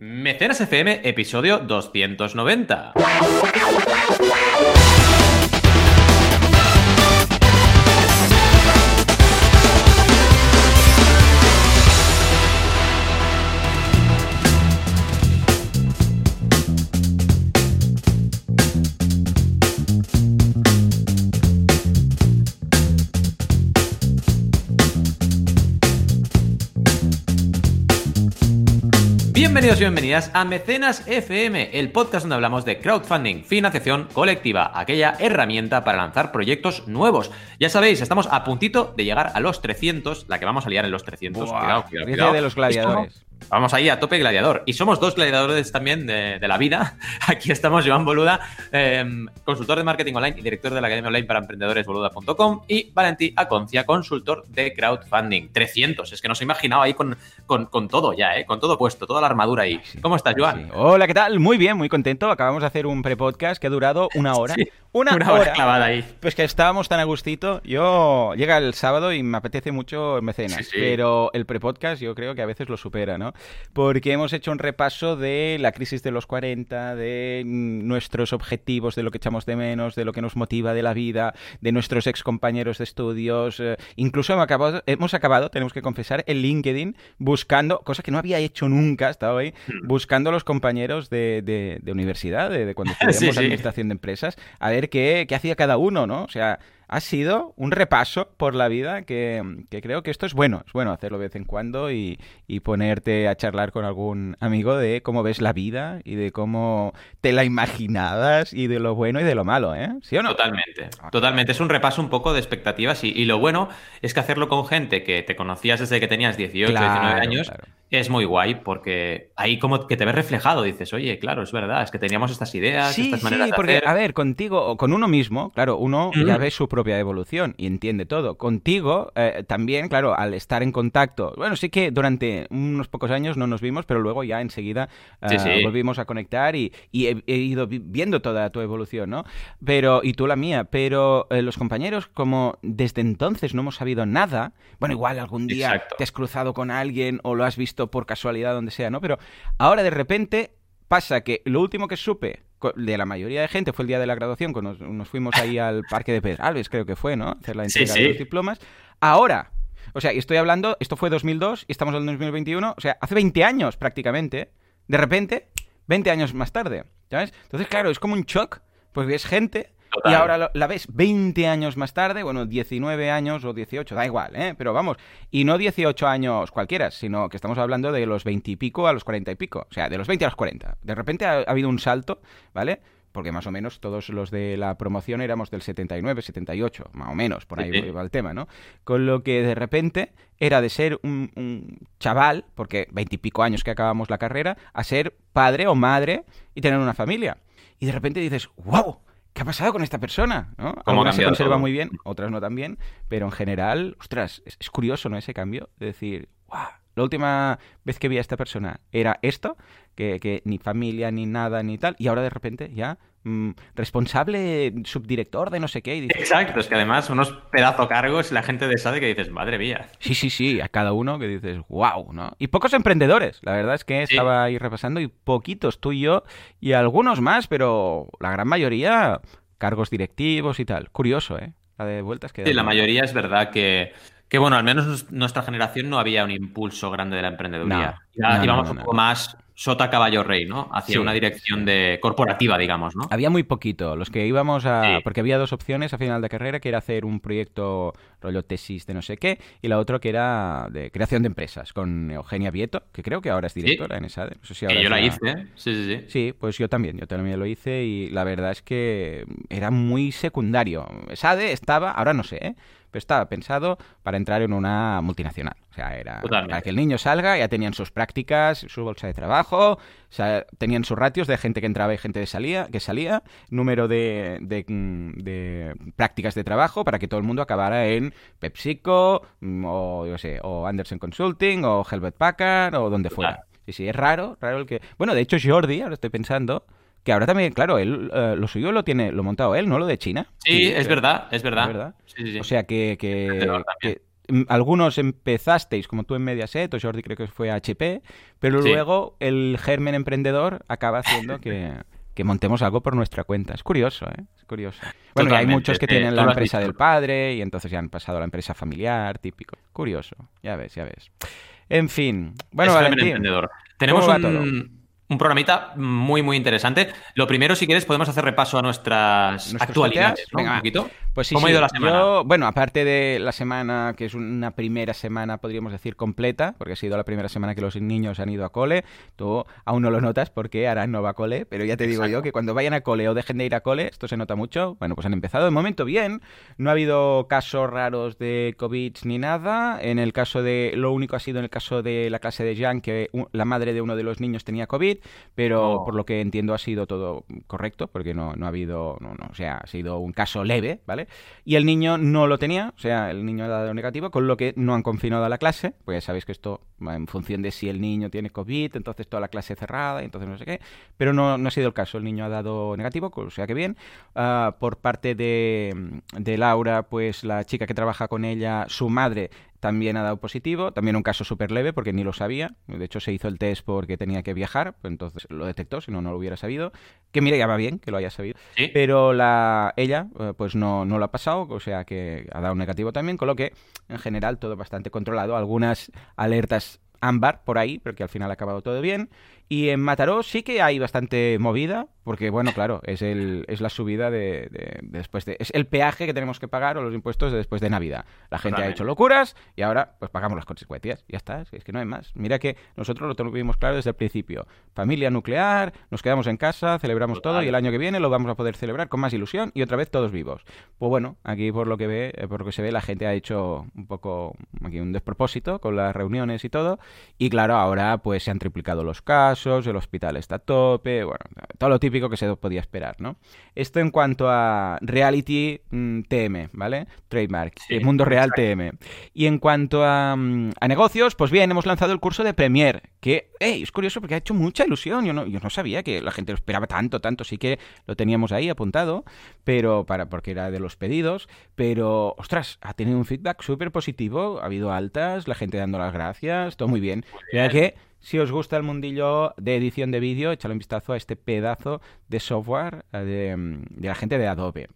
Mecenas FM, episodio 290. Bienvenidos y bienvenidas a Mecenas FM, el podcast donde hablamos de crowdfunding, financiación colectiva, aquella herramienta para lanzar proyectos nuevos. Ya sabéis, estamos a puntito de llegar a los 300, la que vamos a liar en los 300. cuidado, cuidado, cuidado. de los gladiadores. Vamos ahí a tope gladiador. Y somos dos gladiadores también de, la vida. Aquí estamos Joan Boluda, em, consultor de marketing online y director de la Academia Online para Emprendedores, boluda.com. Y Valentí Aconcia, consultor de crowdfunding. 300. Es que nos he imaginado ahí con, con, todo ya, ¿eh? Con todo puesto, toda la armadura ahí. ¿Cómo estás, Joan? Hola, ¿qué tal? Muy bien, muy contento. Acabamos de hacer un pre-podcast que ha durado una hora. Una, hora, clavada ahí. Pues que estábamos tan a gustito. Yo llega el sábado y me apetece mucho mecenas, pero el pre-podcast yo creo que a veces lo supera, ¿no? Porque hemos hecho un repaso de la crisis de los 40, de nuestros objetivos, de lo que echamos de menos, de lo que nos motiva de la vida, de nuestros ex compañeros de estudios. Eh, incluso hemos acabado, hemos acabado, tenemos que confesar, en LinkedIn buscando, cosa que no había hecho nunca hasta hoy, hmm. buscando a los compañeros de, de, universidad, de, cuando estudiamos administración de empresas, a ver qué, hacía cada uno, ¿no? O sea, ha sido un repaso por la vida que, creo que esto es bueno. Es bueno hacerlo de vez en cuando y, ponerte a charlar con algún amigo de cómo ves la vida y de cómo te la imaginabas y de lo bueno y de lo malo, ¿eh? ¿Sí o no? Totalmente. Totalmente. Es un repaso un poco de expectativas y, lo bueno es que hacerlo con gente que te conocías desde que tenías 18, 19 años es muy guay porque ahí como que te ves reflejado, dices, oye, claro, es verdad, es que teníamos estas ideas, estas maneras sí, porque, a ver, contigo o con uno mismo, claro, uno ya ve su propia evolución y entiende todo. Contigo eh, también, claro, al estar en contacto, bueno, sí que durante unos pocos años no nos vimos, pero luego ya enseguida eh, volvimos a conectar y, he, ido viendo toda tu evolución, ¿no? Pero, y tú la mía, pero eh, los compañeros, como desde entonces no hemos sabido nada, bueno, igual algún día te has cruzado con alguien o lo has visto por casualidad, donde sea, ¿no? Pero ahora de repente pasa que lo último que supe de la mayoría de gente fue el día de la graduación, cuando nos, fuimos ahí al parque de Pedralbes, creo que fue, ¿no? Hacer la entrega de los diplomas. Ahora, o sea, estoy hablando, esto fue 2002 y estamos en 2021, o sea, hace 20 años prácticamente, de repente, 20 años más tarde, ¿sabes? Entonces, claro, es como un shock, pues ves gente y ahora la ves 20 años más tarde, bueno, 19 años o 18, da igual, ¿eh? Pero vamos, y no 18 años cualquiera, sino que estamos hablando de los 20 y pico a los 40 y pico, o sea, de los 20 a los 40. De repente ha, habido un salto, ¿vale? Porque más o menos todos los de la promoción éramos del 79, 78, más o menos, por ahí va el tema, ¿no? Con lo que de repente era de ser un, un chaval, porque 20 y pico años que acabamos la carrera, a ser padre o madre y tener una familia. Y de repente dices, wow, ¿qué ha pasado con esta persona? ¿no? Algunas se conserva muy bien, otras no tan bien, pero en general, ostras, es, curioso, ¿no? Ese cambio de decir, ¡guau! La última vez que vi a esta persona era esto, que, ni familia, ni nada, ni tal, y ahora de repente ya responsable, subdirector de no sé qué. Y Exacto, es que además unos pedazo cargos y la gente de SADE que dices, madre mía. Sí, sí, sí, a cada uno que dices, wow, ¿no? Y pocos emprendedores, la verdad es que estaba ahí repasando y poquitos, tú y yo, y algunos más, pero la gran mayoría cargos directivos y tal. Curioso, ¿eh? La de vueltas que... Sí, la mayoría es verdad que que bueno, al menos nuestra generación no había un impulso grande de la emprendeduría. ya íbamos un poco más sota caballo rey, ¿no? Hacia una dirección de corporativa, digamos, ¿no? Había muy poquito. Los que íbamos a. Porque había dos opciones a final de carrera, que era hacer un proyecto rollo tesis de no sé qué, y la otra que era de creación de empresas, con Eugenia Vieto, que creo que ahora es directora en esa. No sé si ahora yo la hice, ¿eh? sí, sí, sí. Sí, pues yo también, yo también lo hice, y la verdad es que era muy secundario. SADE estaba, ahora no sé, ¿eh? Pero estaba pensado para entrar en una multinacional. O sea, era para que el niño salga, ya tenían sus prácticas, su bolsa de trabajo, o sea, tenían sus ratios de gente que entraba y gente de salía, que salía, número de, de, prácticas de trabajo para que todo el mundo acabara en PepsiCo mm, o, yo sé, o Anderson Consulting o Helvet Packard o donde fuera. Sí, sí, es raro, raro el que... Bueno, de hecho Jordi, ahora estoy pensando, que ahora también, claro, él eh, lo suyo lo tiene, lo montado él, ¿no? Lo de China. Sí, es verdad, es verdad. O sea que, mm, algunos empezasteis, como tú en Mediaset, o Jordi creo que fue HP, pero luego el germen emprendedor acaba haciendo que, montemos algo por nuestra cuenta. Es curioso, ¿eh? Es curioso. Bueno, hay muchos que tienen la empresa del padre y entonces ya han pasado a la empresa familiar, típico. Curioso, ya ves, ya ves. En fin, bueno, Valentín, Tenemos un, un programita muy, muy interesante. Lo primero, si quieres, podemos hacer repaso a nuestras actualidades, Venga, un poquito. Pues sí, ¿Cómo ha ido la semana? bueno, aparte de la semana, que es una primera semana, podríamos decir, completa, porque ha sido la primera semana que los niños han ido a cole, tú aún no lo notas porque ahora no va a cole, pero ya te digo yo que cuando vayan a cole o dejen de ir a cole, esto se nota mucho. Bueno, pues han empezado de momento bien, no ha habido casos raros de COVID ni nada. En el caso de, lo único ha sido en el caso de la clase de Jan, que la madre de uno de los niños tenía COVID, pero por lo que entiendo ha sido todo correcto, porque no, no ha habido, no, no, o sea, ha sido un caso leve, ¿vale? Y el niño no lo tenía, o sea, el niño ha dado negativo, con lo que no han confinado a la clase, pues ya sabéis que esto va en función de si el niño tiene COVID, entonces toda la clase cerrada, entonces no sé qué, pero no, no ha sido el caso, el niño ha dado negativo, o sea que bien. Ah, por parte de, de Laura, pues la chica que trabaja con ella, su madre también ha dado positivo, también un caso súper leve porque ni lo sabía, de hecho se hizo el test porque tenía que viajar, pues entonces lo detectó, si no, no lo hubiera sabido, que mira, ya va bien que lo haya sabido, pero la ella eh, pues no, no lo ha pasado, o sea que ha dado negativo también, con lo que en general todo bastante controlado, algunas alertas ámbar por ahí, pero que al final ha acabado todo bien. Y en Mataró sí que hay bastante movida, porque bueno, claro, es, el, es la subida de, después de... Es el peaje que tenemos que pagar o los impuestos de después de Navidad. La gente ha hecho locuras y ahora pues pagamos las consecuencias. Ya está, es que no hay más. Mira que nosotros lo tuvimos claro desde el principio. Familia nuclear, nos quedamos en casa, celebramos todo y el año que viene lo vamos a poder celebrar con más ilusión y otra vez todos vivos. Pues bueno, aquí por lo que ve, eh, por lo que se ve, la gente ha hecho un poco aquí un despropósito con las reuniones y todo. Y claro, ahora pues se han triplicado los casos el hospital está a tope, bueno, todo lo típico que se podía esperar, ¿no? Esto en cuanto a reality mm, TM, ¿vale? Trademark, el mundo real TM. Y en cuanto mm, a, negocios, pues bien, hemos lanzado el curso de Premier, que, hey, es curioso porque ha hecho mucha ilusión, yo no, yo no sabía que la gente lo esperaba tanto, tanto, sí que lo teníamos ahí apuntado, pero para, porque era de los pedidos, pero, ostras, ha tenido un feedback súper positivo, ha habido altas, la gente dando las gracias, todo muy bien. Ya que si os gusta el mundillo de edición de vídeo, échale un vistazo a este pedazo de software eh, de, la gente de Adobe.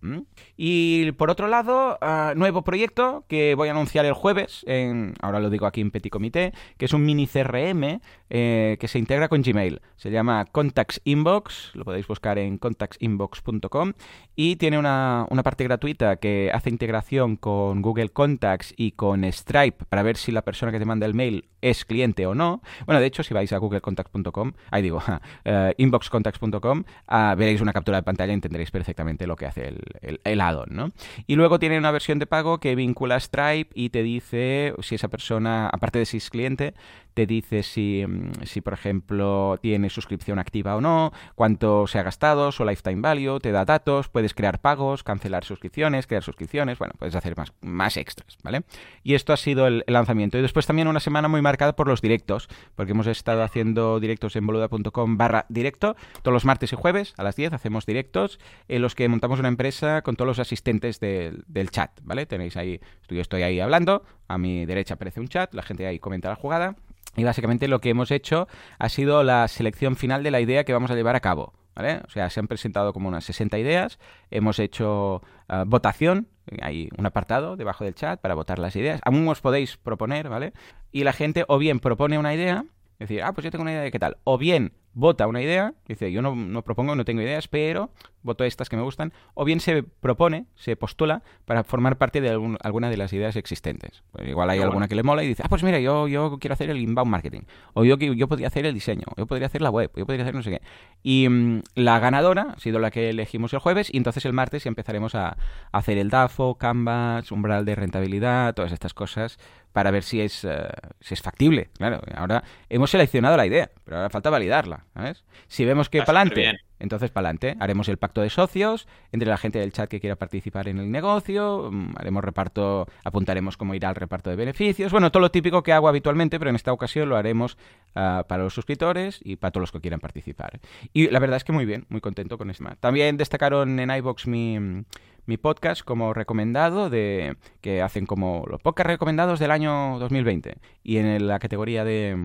Y por otro lado, ah, nuevo proyecto que voy a anunciar el jueves, en, ahora lo digo aquí en Petit Comité, que es un mini CRM eh, que se integra con Gmail. Se llama Contacts Inbox, lo podéis buscar en contactsinbox.com y tiene una, una parte gratuita que hace integración con Google Contacts y con Stripe para ver si la persona que te manda el mail es cliente o no. Bueno, de hecho, si vais a googlecontacts.com, ahí digo, uh, inboxcontacts.com, uh, veréis una captura de pantalla y entenderéis perfectamente lo que hace el, el, add-on, ¿no? Y luego tiene una versión de pago que vincula Stripe y te dice si esa persona, aparte de si es cliente, te dice si, mm, si, por ejemplo, tiene suscripción activa o no, cuánto se ha gastado, su lifetime value, te da datos, puedes crear pagos, cancelar suscripciones, crear suscripciones, bueno, puedes hacer más, más extras, ¿vale? Y esto ha sido el, lanzamiento. Y después también una semana muy marcada por los directos, porque hemos estado haciendo directos en boluda.com barra directo, todos los martes y jueves a las 10 hacemos directos en los que montamos una empresa con todos los asistentes del, del chat, ¿vale? Tenéis ahí, yo estoy ahí hablando, a mi derecha aparece un chat, la gente ahí comenta la jugada y básicamente lo que hemos hecho ha sido la selección final de la idea que vamos a llevar a cabo. ¿Vale? O sea, se han presentado como unas 60 ideas, hemos hecho ah, votación, hay un apartado debajo del chat para votar las ideas, aún os podéis proponer, ¿vale? Y la gente o bien propone una idea, es decir, ah, pues yo tengo una idea de qué tal, o bien vota una idea, dice, yo no, no propongo, no tengo ideas, pero voto estas que me gustan, o bien se propone, se postula para formar parte de alguna de las ideas existentes. Pues igual hay alguna que le mola y dice, ah, pues mira, yo, yo quiero hacer el inbound marketing, o yo, yo podría hacer el diseño, yo podría hacer la web, yo podría hacer no sé qué. Y mm, la ganadora ha sido la que elegimos el jueves y entonces el martes empezaremos a, hacer el DAFO, Canvas, umbral de rentabilidad, todas estas cosas para ver si es, eh, si es factible. Claro, ahora hemos seleccionado la idea, pero ahora falta validarla. ¿sabes? Si vemos que para adelante Entonces, para adelante, haremos el pacto de socios entre la gente del chat que quiera participar en el negocio, mm, haremos reparto, apuntaremos cómo irá el reparto de beneficios, bueno, todo lo típico que hago habitualmente, pero en esta ocasión lo haremos ah, para los suscriptores y para todos los que quieran participar. Y la verdad es que muy bien, muy contento con esto. También destacaron en iBox mi mi podcast como recomendado de que hacen como los podcasts recomendados del año 2020 y en la categoría de,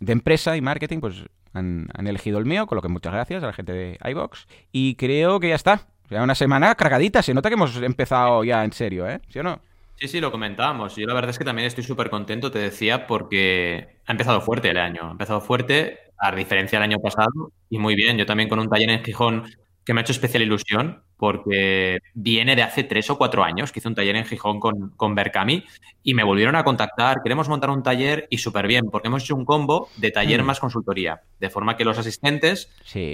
de empresa y marketing pues han, elegido el mío con lo que muchas gracias a la gente de iBox y creo que ya está ya una semana cargadita se nota que hemos empezado ya en serio ¿eh? ¿sí o no? Sí, sí, lo comentábamos. Yo la verdad es que también estoy súper contento, te decía, porque ha empezado fuerte el año. Ha empezado fuerte, a diferencia del año pasado, y muy bien. Yo también con un taller en Gijón que me ha hecho especial ilusión porque viene de hace tres o cuatro años que hice un taller en Gijón con, con Berkami y me volvieron a contactar. Queremos montar un taller y súper bien, porque hemos hecho un combo de taller mm. más consultoría, de forma que los asistentes,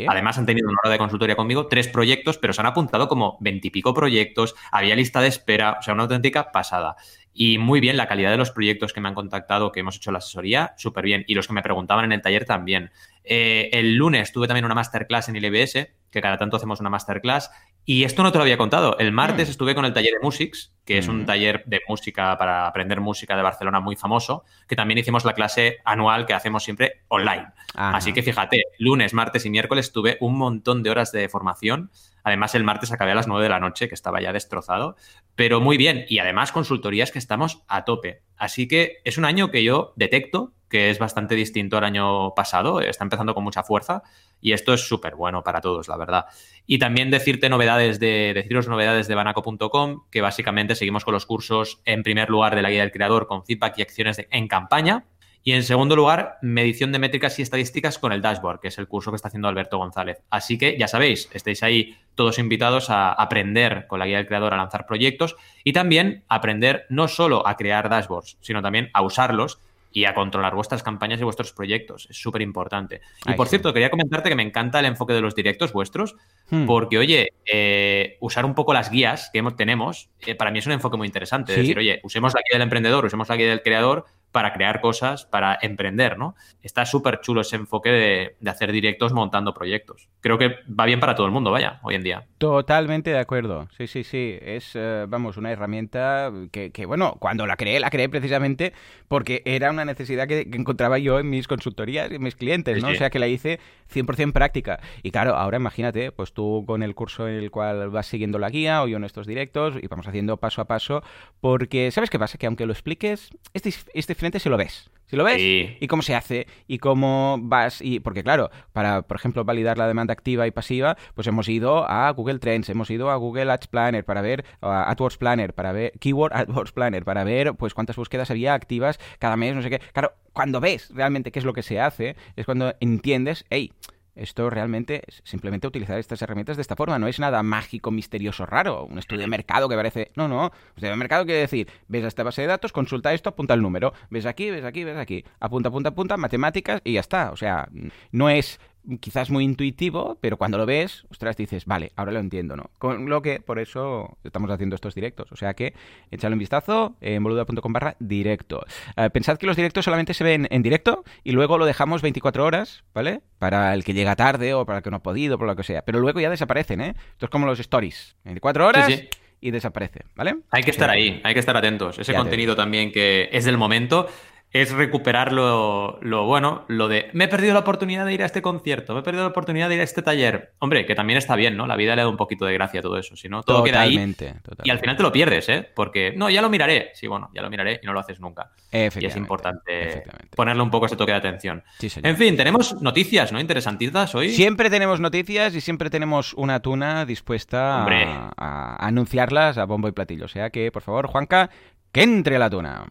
además han tenido una hora de consultoría conmigo, tres proyectos, pero se han apuntado como veintipico proyectos, había lista de espera, o sea, una auténtica pasada. Y muy bien, la calidad de los proyectos que me han contactado, que hemos hecho la asesoría, súper bien. Y los que me preguntaban en el taller también. Eh, el lunes tuve también una masterclass en ILBS, que cada tanto hacemos una masterclass. Y esto no te lo había contado. El martes mm. estuve con el taller de Musics, que es un mm. taller de música para aprender música de Barcelona muy famoso, que también hicimos la clase anual que hacemos siempre online. Así que fíjate, lunes, martes y miércoles tuve un montón de horas de formación Además, el martes acabé a las 9 de la noche, que estaba ya destrozado, pero muy bien. Y además, consultorías que estamos a tope. Así que es un año que yo detecto que es bastante distinto al año pasado, está empezando con mucha fuerza y esto es súper bueno para todos, la verdad. Y también decirte novedades de, deciros novedades de banaco.com, que básicamente seguimos con los cursos en primer lugar de la guía del creador con feedback y acciones en campaña, y en segundo lugar, medición de métricas y estadísticas con el dashboard, que es el curso que está haciendo Alberto González. Así que ya sabéis, estáis ahí todos invitados a aprender con la guía del creador a lanzar proyectos y también aprender no solo a crear dashboards, sino también a usarlos y a controlar vuestras campañas y vuestros proyectos. Es súper importante. Y por cierto, quería comentarte que me encanta el enfoque de los directos vuestros, hmm. porque, oye, eh, usar un poco las guías que tenemos, eh, para mí es un enfoque muy interesante. Es decir, oye, usemos la guía del emprendedor, usemos la guía del creador para crear cosas, para emprender, ¿no? Está súper chulo ese enfoque de, hacer directos montando proyectos. Creo que va bien para todo el mundo, vaya, hoy en día. Totalmente de acuerdo. Sí, sí, sí. Es, eh, vamos, una herramienta que, bueno, cuando la creé, la creé precisamente porque era una necesidad que, encontraba yo en mis consultorías y mis clientes, ¿no? O sea, que la hice 100% práctica. Y claro, ahora imagínate, pues tú con el curso en el cual vas siguiendo la guía o yo en estos directos y vamos haciendo paso a paso, porque ¿sabes qué pasa? Que aunque lo expliques, este, este si lo ves. Si lo ves y cómo se hace y cómo vas y porque claro, para por ejemplo validar la demanda activa y pasiva, pues hemos ido a Google Trends, hemos ido a Google Ads Planner para ver AdWords Planner, para ver Keyword AdWords Planner, para ver pues cuántas búsquedas había activas cada mes, no sé qué. Claro, cuando ves realmente qué es lo que se hace, es cuando entiendes, hey, esto realmente es simplemente utilizar estas herramientas de esta forma. No es nada mágico, misterioso, raro. Un estudio de mercado que parece. No, no. Un estudio de mercado quiere decir: ves a esta base de datos, consulta esto, apunta el número. Ves aquí, ves aquí, ves aquí. Apunta, apunta, apunta, matemáticas y ya está. O sea, no es quizás muy intuitivo, pero cuando lo ves, ostras, dices, vale, ahora lo entiendo, ¿no? Con lo que por eso estamos haciendo estos directos. O sea que echadle un vistazo en boluda.com barra directo. Eh, pensad que los directos solamente se ven en directo y luego lo dejamos 24 horas, ¿vale? Para el que llega tarde o para el que no ha podido, por lo que sea. Pero luego ya desaparecen, ¿eh? Esto es como los stories. 24 horas. y desaparece, ¿vale? Hay que estar ahí, hay que estar atentos. Ese contenido también que es del momento es recuperar lo, bueno, lo de me he perdido la oportunidad de ir a este concierto, me he perdido la oportunidad de ir a este taller. Hombre, que también está bien, ¿no? La vida le da un poquito de gracia a todo eso, si no, todo queda ahí. Totalmente. Y al final te lo pierdes, ¿eh? Porque, no, ya lo miraré. Sí, bueno, ya lo miraré y no lo haces nunca. Y es importante ponerle un poco ese toque de atención. en fin, tenemos noticias, ¿no? Interesantitas hoy. Siempre tenemos noticias y siempre tenemos una tuna dispuesta a, a anunciarlas a bombo y platillo. O sea que, por favor, Juanca, que entre la tuna.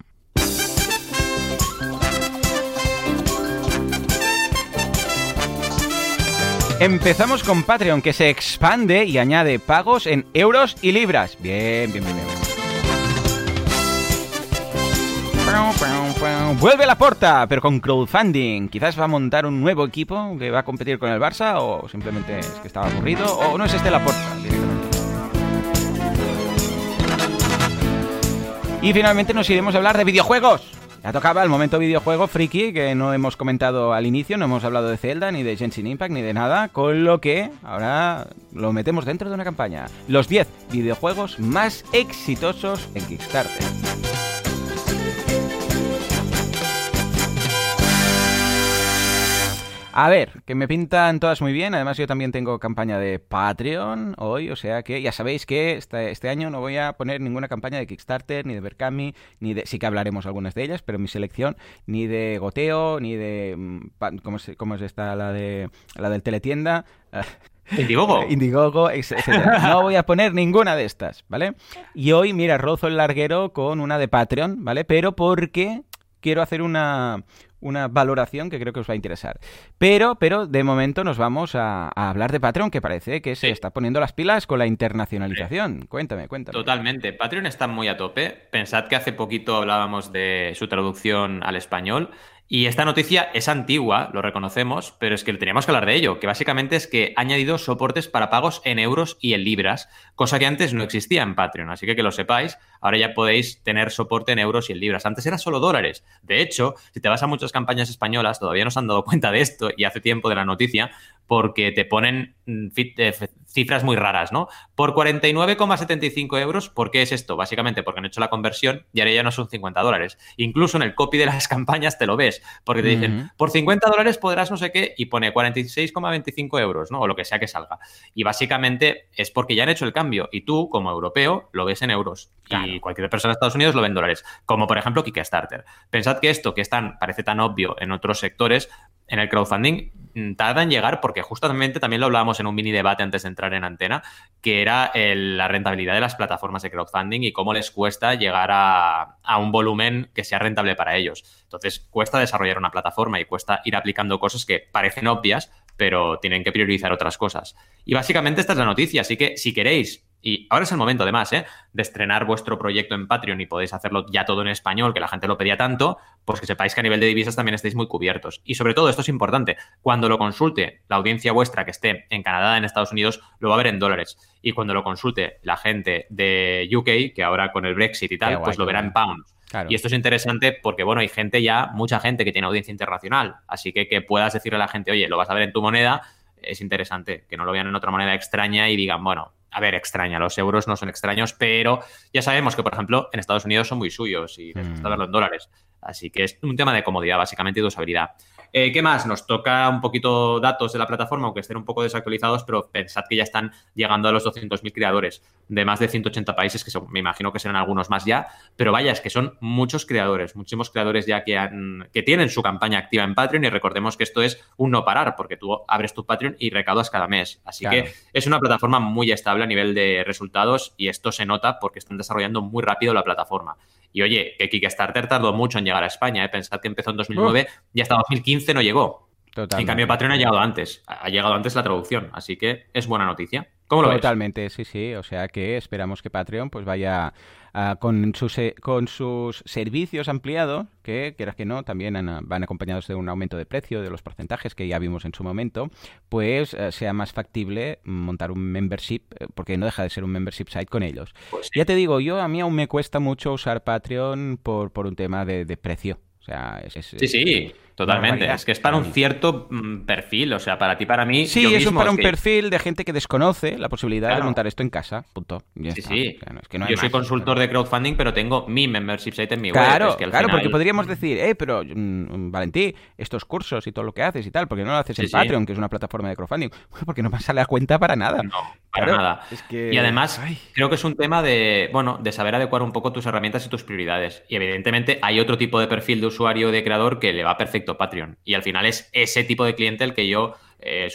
Empezamos con Patreon, que se expande y añade pagos en euros y libras. Bien, bien, bien, bien. Vuelve la porta, pero con crowdfunding. Quizás va a montar un nuevo equipo que va a competir con el Barça, o simplemente es que estaba aburrido, o no es este la porta Y finalmente nos iremos a hablar de videojuegos. Ya tocaba el momento videojuego friki que no hemos comentado al inicio, no hemos hablado de Zelda, ni de Genshin Impact, ni de nada, con lo que ahora lo metemos dentro de una campaña. Los 10 videojuegos más exitosos en Kickstarter. A ver, que me pintan todas muy bien. Además, yo también tengo campaña de Patreon hoy, o sea que ya sabéis que este, este, año no voy a poner ninguna campaña de Kickstarter, ni de Berkami, ni de. Sí que hablaremos algunas de ellas, pero mi selección, ni de Goteo, ni de. Mm, ¿Cómo, es esta? La, de, la del Teletienda. Indiegogo. Indiegogo, etc. No voy a poner ninguna de estas, ¿vale? Y hoy, mira, rozo el larguero con una de Patreon, ¿vale? Pero porque quiero hacer una, una valoración que creo que os va a interesar. Pero, pero de momento nos vamos a, hablar de Patreon, que parece que se está poniendo las pilas con la internacionalización. Cuéntame, cuéntame. Totalmente. Patreon está muy a tope. Pensad que hace poquito hablábamos de su traducción al español. Y esta noticia es antigua, lo reconocemos, pero es que teníamos que hablar de ello, que básicamente es que ha añadido soportes para pagos en euros y en libras, cosa que antes no existía en Patreon, así que que lo sepáis, ahora ya podéis tener soporte en euros y en libras. Antes era solo dólares. De hecho, si te vas a muchas campañas españolas, todavía no se han dado cuenta de esto y hace tiempo de la noticia, porque te ponen mm, eh, cifras muy raras, ¿no? Por 49,75 euros, ¿por qué es esto? Básicamente porque han hecho la conversión y ahora ya no son 50 dólares. Incluso en el copy de las campañas te lo ves, porque te dicen, por 50 dólares podrás no sé qué y pone 46,25 euros, ¿no? O lo que sea que salga. Y básicamente es porque ya han hecho el cambio y tú, como europeo, lo ves en euros. Y cualquier persona de Estados Unidos lo ve dólares. Como por ejemplo Kickstarter. Pensad que esto, que es tan, parece tan obvio en otros sectores, en el crowdfunding mm, tarda en llegar porque justamente también lo hablábamos en un mini debate antes de entrar en antena, que era la rentabilidad de las plataformas de crowdfunding y cómo les cuesta llegar a, a, un volumen que sea rentable para ellos. Entonces, cuesta desarrollar una plataforma y cuesta ir aplicando cosas que parecen obvias, pero tienen que priorizar otras cosas. Y básicamente esta es la noticia, así que si queréis y ahora es el momento, además, ¿eh? de estrenar vuestro proyecto en Patreon y podéis hacerlo ya todo en español, que la gente lo pedía tanto, pues que sepáis que a nivel de divisas también estáis muy cubiertos. Y sobre todo, esto es importante, cuando lo consulte la audiencia vuestra que esté en Canadá, en Estados Unidos, lo va a ver en dólares. Y cuando lo consulte la gente de UK, que ahora con el Brexit y tal, pues lo verá en pounds. Y esto es interesante porque, bueno, hay gente ya, mucha gente que tiene audiencia internacional. Así que que puedas decirle a la gente, oye, lo vas a ver en tu moneda, es interesante. Que no lo vean en otra moneda extraña y digan, bueno, a ver, extraña. Los euros no son extraños, pero ya sabemos que, por ejemplo, en Estados Unidos son muy suyos y les gusta mm. verlo en dólares. Así que es un tema de comodidad, básicamente, y de usabilidad. Eh, ¿Qué más? Nos toca un poquito datos de la plataforma, aunque estén un poco desactualizados, pero pensad que ya están llegando a los 200.000 creadores de más de 180 países, que me imagino que serán algunos más ya, pero vaya, es que son muchos creadores, muchísimos creadores ya que, han, que tienen su campaña activa en Patreon y recordemos que esto es un no parar, porque tú abres tu Patreon y recaudas cada mes. Así que es una plataforma muy estable a nivel de resultados y esto se nota porque están desarrollando muy rápido la plataforma. Y oye, que Kickstarter tardó mucho en llegar a España. ¿eh? Pensad que empezó en 2009 y hasta 2015 no llegó. En cambio, Patreon ha llegado antes. Ha llegado antes la traducción. Así que es buena noticia. ¿Cómo lo Totalmente, sí, sí. O sea que esperamos que Patreon pues vaya Ah, con, sus, con sus servicios ampliados, que quieras que no, también van acompañados de un aumento de precio de los porcentajes que ya vimos en su momento, pues eh, sea más factible montar un membership, eh, porque no deja de ser un membership site con ellos. Pues ya te digo, yo a mí aún me cuesta mucho usar Patreon por, por un tema de, de precio. O sea, es, sí, sí. Totalmente. Es que es para un cierto mm, perfil, o sea, para ti, para mí. Sí, es para un perfil de gente que desconoce la posibilidad de montar esto en casa. Punto. sí, sí. yo soy consultor de crowdfunding, pero tengo mi membership site en mi web. Claro, claro, porque podríamos decir, eh, pero mm, Valentí, estos cursos y todo lo que haces y tal, porque no lo haces en Patreon, que es una plataforma de crowdfunding? porque no me sale a cuenta para nada. No, para nada. Y además, creo que es un tema de, bueno, de saber adecuar un poco tus herramientas y tus prioridades. Y evidentemente hay otro tipo de perfil de usuario de creador que le va Patreon. Y al final es ese tipo de cliente el que yo eh,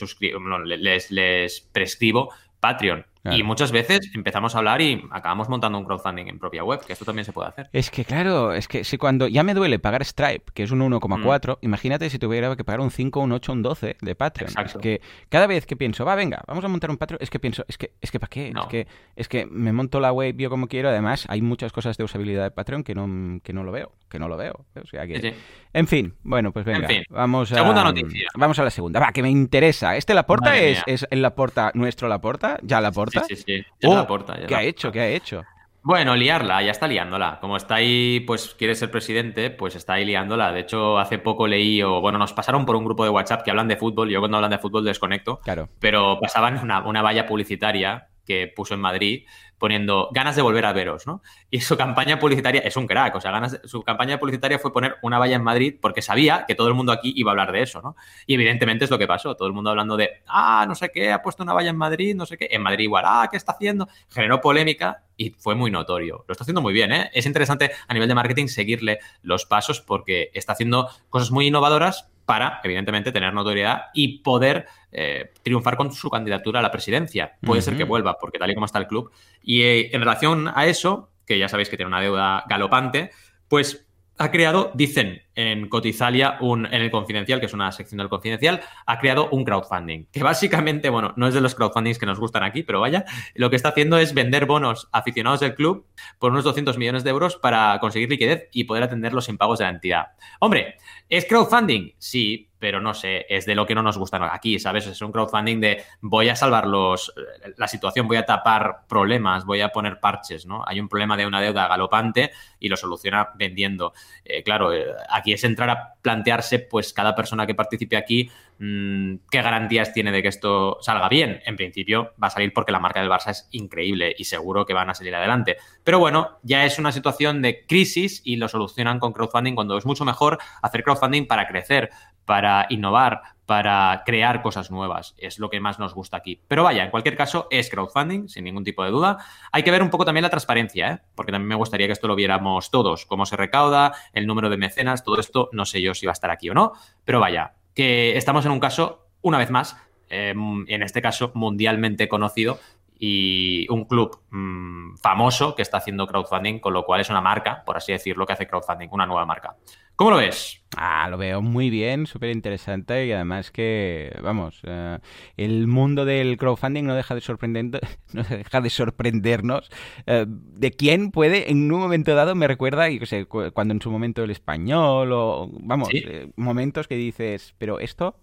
les prescribo Patreon. Y muchas veces empezamos a hablar y acabamos montando un crowdfunding en propia web, que esto también se puede hacer. Es que claro, es que si cuando ya me duele pagar Stripe, que es un 1,4, mm. imagínate si tuviera que pagar un 5, un 8, un 12 de Patreon. Es que cada vez que pienso, va, venga, vamos a montar un Patreon, es que pienso, es que, es que ¿para qué? Es, que, es que me monto la web yo como quiero, además hay muchas cosas de usabilidad de Patreon que no, que no lo veo, que no lo veo. O sea que... En fin, bueno, pues venga, vamos a... Segunda noticia. Vamos a la segunda, va, que me interesa. ¿Este Laporta es, es el Laporta, nuestro Laporta? ¿Ya Laporta? Sí, sí, sí. Oh, ¿Qué ha hecho? ¿Qué ha hecho? Bueno, liarla, ya está liándola. Como está ahí, pues quiere ser presidente, pues está ahí liándola. De hecho, hace poco leí, o bueno, nos pasaron por un grupo de WhatsApp que hablan de fútbol. Yo cuando hablan de fútbol desconecto. Claro. Pero pasaban una, una valla publicitaria que puso en Madrid poniendo ganas de volver a veros, ¿no? Y su campaña publicitaria es un crack, o sea, ganas su campaña publicitaria fue poner una valla en Madrid porque sabía que todo el mundo aquí iba a hablar de eso, ¿no? Y evidentemente es lo que pasó, todo el mundo hablando de, ah, no sé qué, ha puesto una valla en Madrid, no sé qué, en Madrid igual, ah, ¿qué está haciendo? Generó polémica y fue muy notorio. Lo está haciendo muy bien, ¿eh? Es interesante a nivel de marketing seguirle los pasos porque está haciendo cosas muy innovadoras para, evidentemente, tener notoriedad y poder eh, triunfar con su candidatura a la presidencia. Puede ser que vuelva, porque tal y como está el club. Y eh, en relación a eso, que ya sabéis que tiene una deuda galopante, pues ha creado, dicen en Cotizalia, un, en el Confidencial, que es una sección del Confidencial, ha creado un crowdfunding. Que básicamente, bueno, no es de los crowdfundings que nos gustan aquí, pero vaya, lo que está haciendo es vender bonos a aficionados del club por unos 200 millones de euros para conseguir liquidez y poder atender los impagos de la entidad. Hombre, ¿es crowdfunding? Sí, pero no sé, es de lo que no nos gusta aquí, ¿sabes? Es un crowdfunding de voy a salvar los, la situación, voy a tapar problemas, voy a poner parches, ¿no? Hay un problema de una deuda galopante y lo soluciona vendiendo. Eh, claro, eh, aquí es entrar a plantearse, pues cada persona que participe aquí, qué garantías tiene de que esto salga bien. En principio va a salir porque la marca del Barça es increíble y seguro que van a salir adelante. Pero bueno, ya es una situación de crisis y lo solucionan con crowdfunding cuando es mucho mejor hacer crowdfunding para crecer, para innovar, para crear cosas nuevas. Es lo que más nos gusta aquí. Pero vaya, en cualquier caso, es crowdfunding, sin ningún tipo de duda. Hay que ver un poco también la transparencia, ¿eh? porque también me gustaría que esto lo viéramos todos, cómo se recauda, el número de mecenas, todo esto, no sé yo si va a estar aquí o no, pero vaya, que estamos en un caso, una vez más, eh, en este caso mundialmente conocido, y un club mmm, famoso que está haciendo crowdfunding, con lo cual es una marca, por así decirlo, que hace crowdfunding, una nueva marca. ¿Cómo lo ves? Ah, lo veo muy bien, súper interesante y además que, vamos, uh, el mundo del crowdfunding no deja de, sorprender, no deja de sorprendernos. Uh, ¿De quién puede, en un momento dado, me recuerda, y sé, cuando en su momento el español o, vamos, ¿Sí? eh, momentos que dices, pero esto,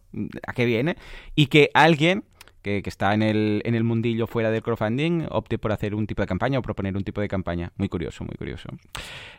¿a qué viene? Y que alguien que, que, está en el, en el mundillo fuera del crowdfunding opte por hacer un tipo de campaña o proponer un tipo de campaña. Muy curioso, muy curioso.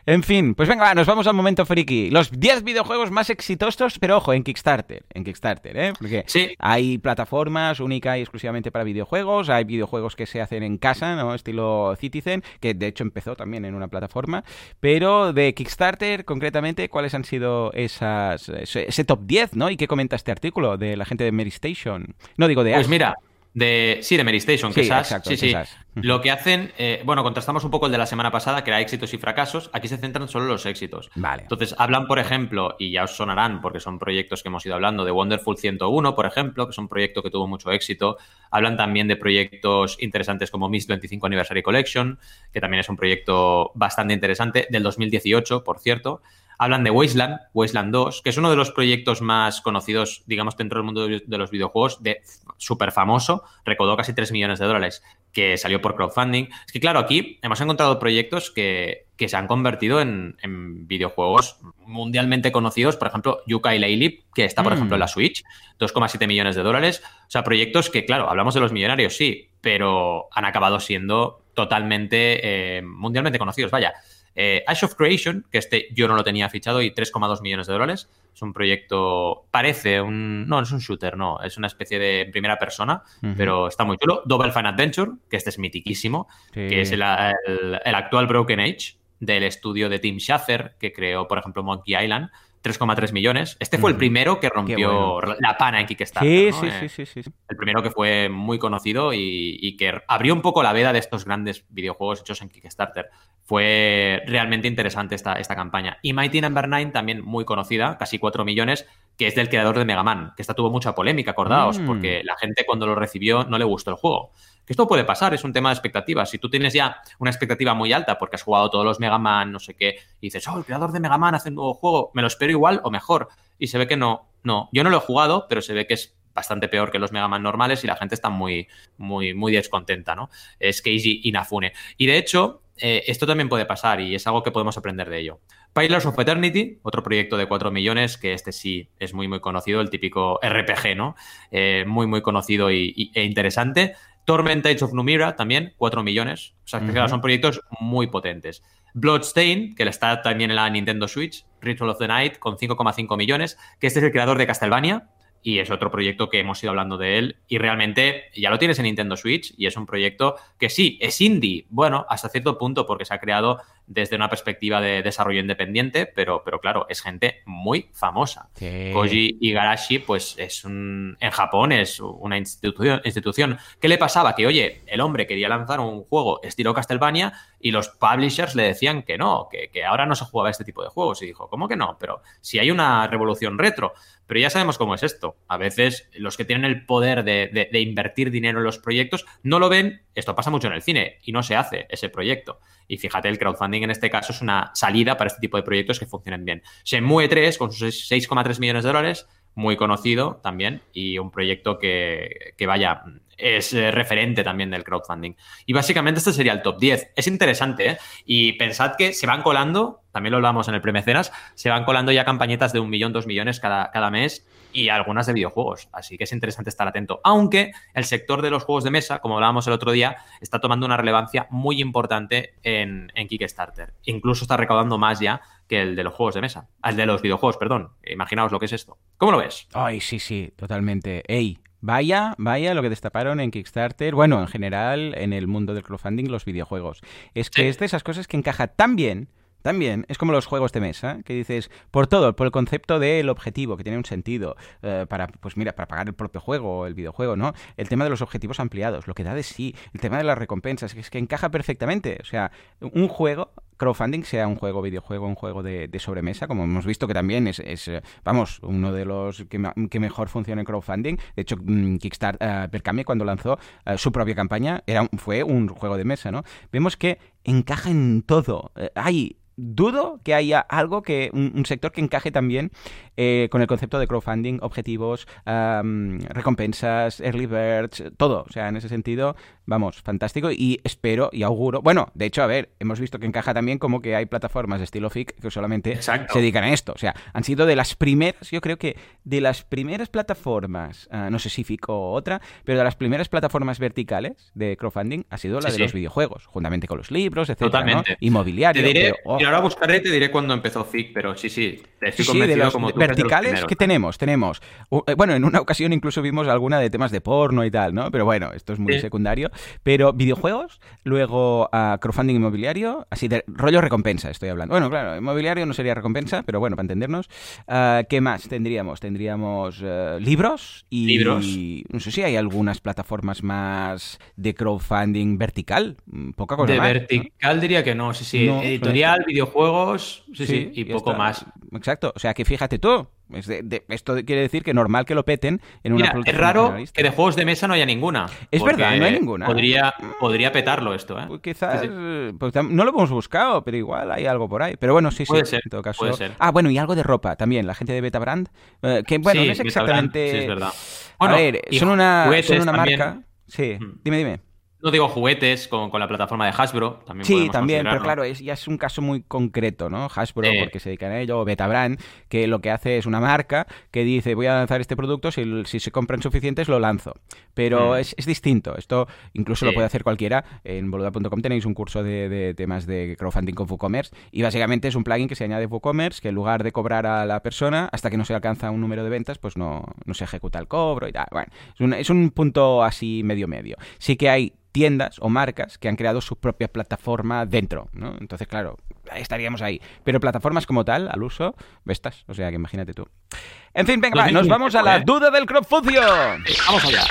En fin, pues venga, nos vamos al momento friki. Los 10 videojuegos más exitosos, pero ojo, en Kickstarter. En Kickstarter, ¿eh? Porque sí. hay plataformas únicas y exclusivamente para videojuegos, hay videojuegos que se hacen en casa, ¿no? Estilo Citizen, que de hecho empezó también en una plataforma. Pero de Kickstarter, concretamente, ¿cuáles han sido esas ese, ese top 10, ¿no? ¿Y qué comenta este artículo de la gente de Mary Station? No digo de Pues mira, de, sí, de Mary Station, que sí, SAS. exacto, sí, sí. SAS. Lo que hacen, eh, bueno, contrastamos un poco el de la semana pasada, que era éxitos y fracasos. Aquí se centran solo en los éxitos. Vale. Entonces, hablan, por ejemplo, y ya os sonarán porque son proyectos que hemos ido hablando, de Wonderful 101, por ejemplo, que es un proyecto que tuvo mucho éxito. Hablan también de proyectos interesantes como Miss 25 Anniversary Collection, que también es un proyecto bastante interesante, del 2018, por cierto. Hablan de Wasteland, Wasteland 2, que es uno de los proyectos más conocidos, digamos, dentro del mundo de los videojuegos, de súper famoso, recaudó casi 3 millones de dólares, que salió por crowdfunding. Es que, claro, aquí hemos encontrado proyectos que, que se han convertido en, en, videojuegos mundialmente conocidos, por ejemplo, Yuka y Laylee, que está, por mm. ejemplo, en la Switch, 2,7 millones de dólares. O sea, proyectos que, claro, hablamos de los millonarios, sí, pero han acabado siendo totalmente eh, mundialmente conocidos. Vaya, eh, Ash of Creation, que este yo no lo tenía fichado y 3,2 millones de dólares. Es un proyecto, parece un... No, no es un shooter, no, es una especie de primera persona, uh -huh. pero está muy chulo. Double Fine Adventure, que este es mitiquísimo, sí. que es el, el, el, actual Broken Age del estudio de Tim Schafer, que creó, por ejemplo, Monkey Island. 3,3 millones. Este fue el primero que rompió bueno. la pana en Kickstarter. Sí, ¿no? sí, eh, sí, sí, sí, El primero que fue muy conocido y, y, que abrió un poco la veda de estos grandes videojuegos hechos en Kickstarter. Fue realmente interesante esta, esta campaña. Y Mighty Number no. 9 también muy conocida, casi 4 millones, que es del creador de Mega Man, que esta tuvo mucha polémica, acordaos, mm. porque la gente cuando lo recibió no le gustó el juego. Que esto puede pasar, es un tema de expectativas. Si tú tienes ya una expectativa muy alta porque has jugado todos los Mega Man, no sé qué, y dices, oh, el creador de Mega Man hace un nuevo juego, me lo espero igual o mejor. Y se ve que no, no. Yo no lo he jugado, pero se ve que es bastante peor que los Mega Man normales y la gente está muy, muy, muy descontenta, ¿no? Es Keiji Inafune. Y de hecho, eh, esto también puede pasar y es algo que podemos aprender de ello. Pillars of Eternity, otro proyecto de 4 millones, que este sí es muy, muy conocido, el típico RPG, ¿no? Eh, muy, muy conocido y, e interesante. Torment Age of Numira también, 4 millones. O sea, que son proyectos muy potentes. Bloodstain, que está también en la Nintendo Switch, Ritual of the Night, con 5,5 millones, que este es el creador de Castlevania, y es otro proyecto que hemos ido hablando de él y realmente ya lo tienes en Nintendo Switch y es un proyecto que sí, es indie, bueno, hasta cierto punto porque se ha creado desde una perspectiva de desarrollo independiente, pero, pero claro, es gente muy famosa. Koji Igarashi, pues es un, en Japón es una institución, institución. ¿Qué le pasaba? Que, oye, el hombre quería lanzar un juego estilo Castlevania y los publishers le decían que no, que, que ahora no se jugaba este tipo de juegos. Y dijo, ¿cómo que no? Pero si hay una revolución retro. Pero ya sabemos cómo es esto. A veces los que tienen el poder de, invertir dinero en los proyectos no lo ven. Esto pasa mucho en el cine y no se hace ese proyecto. Y fíjate, el crowdfunding en este caso es una salida para este tipo de proyectos que funcionen bien. Shenmue 3 con sus 6,3 millones de dólares, muy conocido también y un proyecto que, que vaya, es eh, referente también del crowdfunding. Y básicamente este sería el top 10. Es interesante, ¿eh? Y pensad que se van colando, también lo hablamos en el premecenas, se van colando ya campañetas de un millón, dos millones cada, cada mes y algunas de videojuegos. Así que es interesante estar atento. Aunque el sector de los juegos de mesa, como hablábamos el otro día, está tomando una relevancia muy importante en, en Kickstarter. Incluso está recaudando más ya que el de los juegos de mesa. El de los videojuegos, perdón. Imaginaos lo que es esto. ¿Cómo lo ves? Ay, sí, sí, totalmente. Ey, Vaya, vaya lo que destaparon en Kickstarter, bueno, en general en el mundo del crowdfunding, los videojuegos. Es que es de esas cosas que encaja tan bien también es como los juegos de mesa, que dices, por todo, por el concepto del objetivo, que tiene un sentido, eh, para, pues mira, para pagar el propio juego, el videojuego, ¿no? El tema de los objetivos ampliados, lo que da de sí, el tema de las recompensas, que es que encaja perfectamente. O sea, un juego, crowdfunding, sea un juego, videojuego, un juego de, sobremesa, como hemos visto que también es, eh, vamos, uno de los que, mejor funciona en crowdfunding. De hecho, mm, Kickstarter, uh, cuando lanzó su propia campaña, era, fue un juego de mesa, ¿no? Vemos que encaja en todo. hay dudo que haya algo que un, sector que encaje también eh, con el concepto de crowdfunding, objetivos, recompensas, early birds, todo. O sea, en ese sentido, vamos, fantástico y espero y auguro. Bueno, de hecho, a ver, hemos visto que encaja también como que hay plataformas de estilo FIC que solamente se dedican a esto. O sea, han sido de las primeras, yo creo que de las primeras plataformas, ah, no sé si FIC o otra, pero de las primeras plataformas verticales de crowdfunding ha sido la de los videojuegos, juntamente con los libros, etcétera, Totalmente. Inmobiliario. y ahora buscaré te diré cuándo empezó FIC, pero sí, sí, estoy convencido como tú verticales que tenemos, tenemos. Eh, bueno, en una ocasión incluso vimos alguna de temas de porno y tal, ¿no? Pero bueno, esto es muy secundario. Pero videojuegos, luego uh, crowdfunding inmobiliario, así de rollo recompensa estoy hablando. Bueno, claro, inmobiliario no sería recompensa, pero bueno, para entendernos. Ah, ¿Qué más tendríamos? Tendríamos eh, libros y... Libros. no sé si hay algunas plataformas más de crowdfunding vertical. Mm, poca cosa De vertical diría que no, sí, sí. Editorial, videojuegos, sí, sí, y poco más. Exacto. O sea que fíjate tú, esto quiere decir que normal que lo peten en una Mira, Es raro que de juegos de mesa no haya ninguna. Es verdad, no hay ninguna. Podría, podría petarlo esto, ¿eh? Pues quizás. Pues no lo hemos buscado, pero igual hay algo por ahí. Pero bueno, sí, puede sí. Ser, en todo caso. Puede ser. Ah, bueno, y algo de ropa también. La gente de Betabrand. Eh, que bueno, no es exactamente. Sí, es verdad. a ver, son una, son una marca. Sí, mm. dime, dime. No digo juguetes con, la plataforma de Hasbro. También sí, también, pero claro, es, ya es un caso muy concreto, ¿no? Hasbro, porque se dedican a ello, o Betabrand, que lo que hace es una marca que dice, voy a lanzar este producto, si, si se compran suficientes lo lanzo. Pero mm. es, distinto, esto incluso lo puede hacer cualquiera. En boluda.com tenéis un curso de, temas de crowdfunding con WooCommerce y básicamente es un plugin que se añade WooCommerce que en lugar de cobrar a la persona, hasta que no se alcanza un número de ventas, pues no, no se ejecuta el cobro y tal. Bueno, es un, es un punto así medio-medio. Sí que hay tiendas o marcas que han creado su propia plataforma dentro, ¿no? Entonces, claro, estaríamos ahí. Pero plataformas como tal, al uso, estas. O sea, que imagínate tú. En fin, venga, nos vamos a la duda del crowdfunding. vamos allá.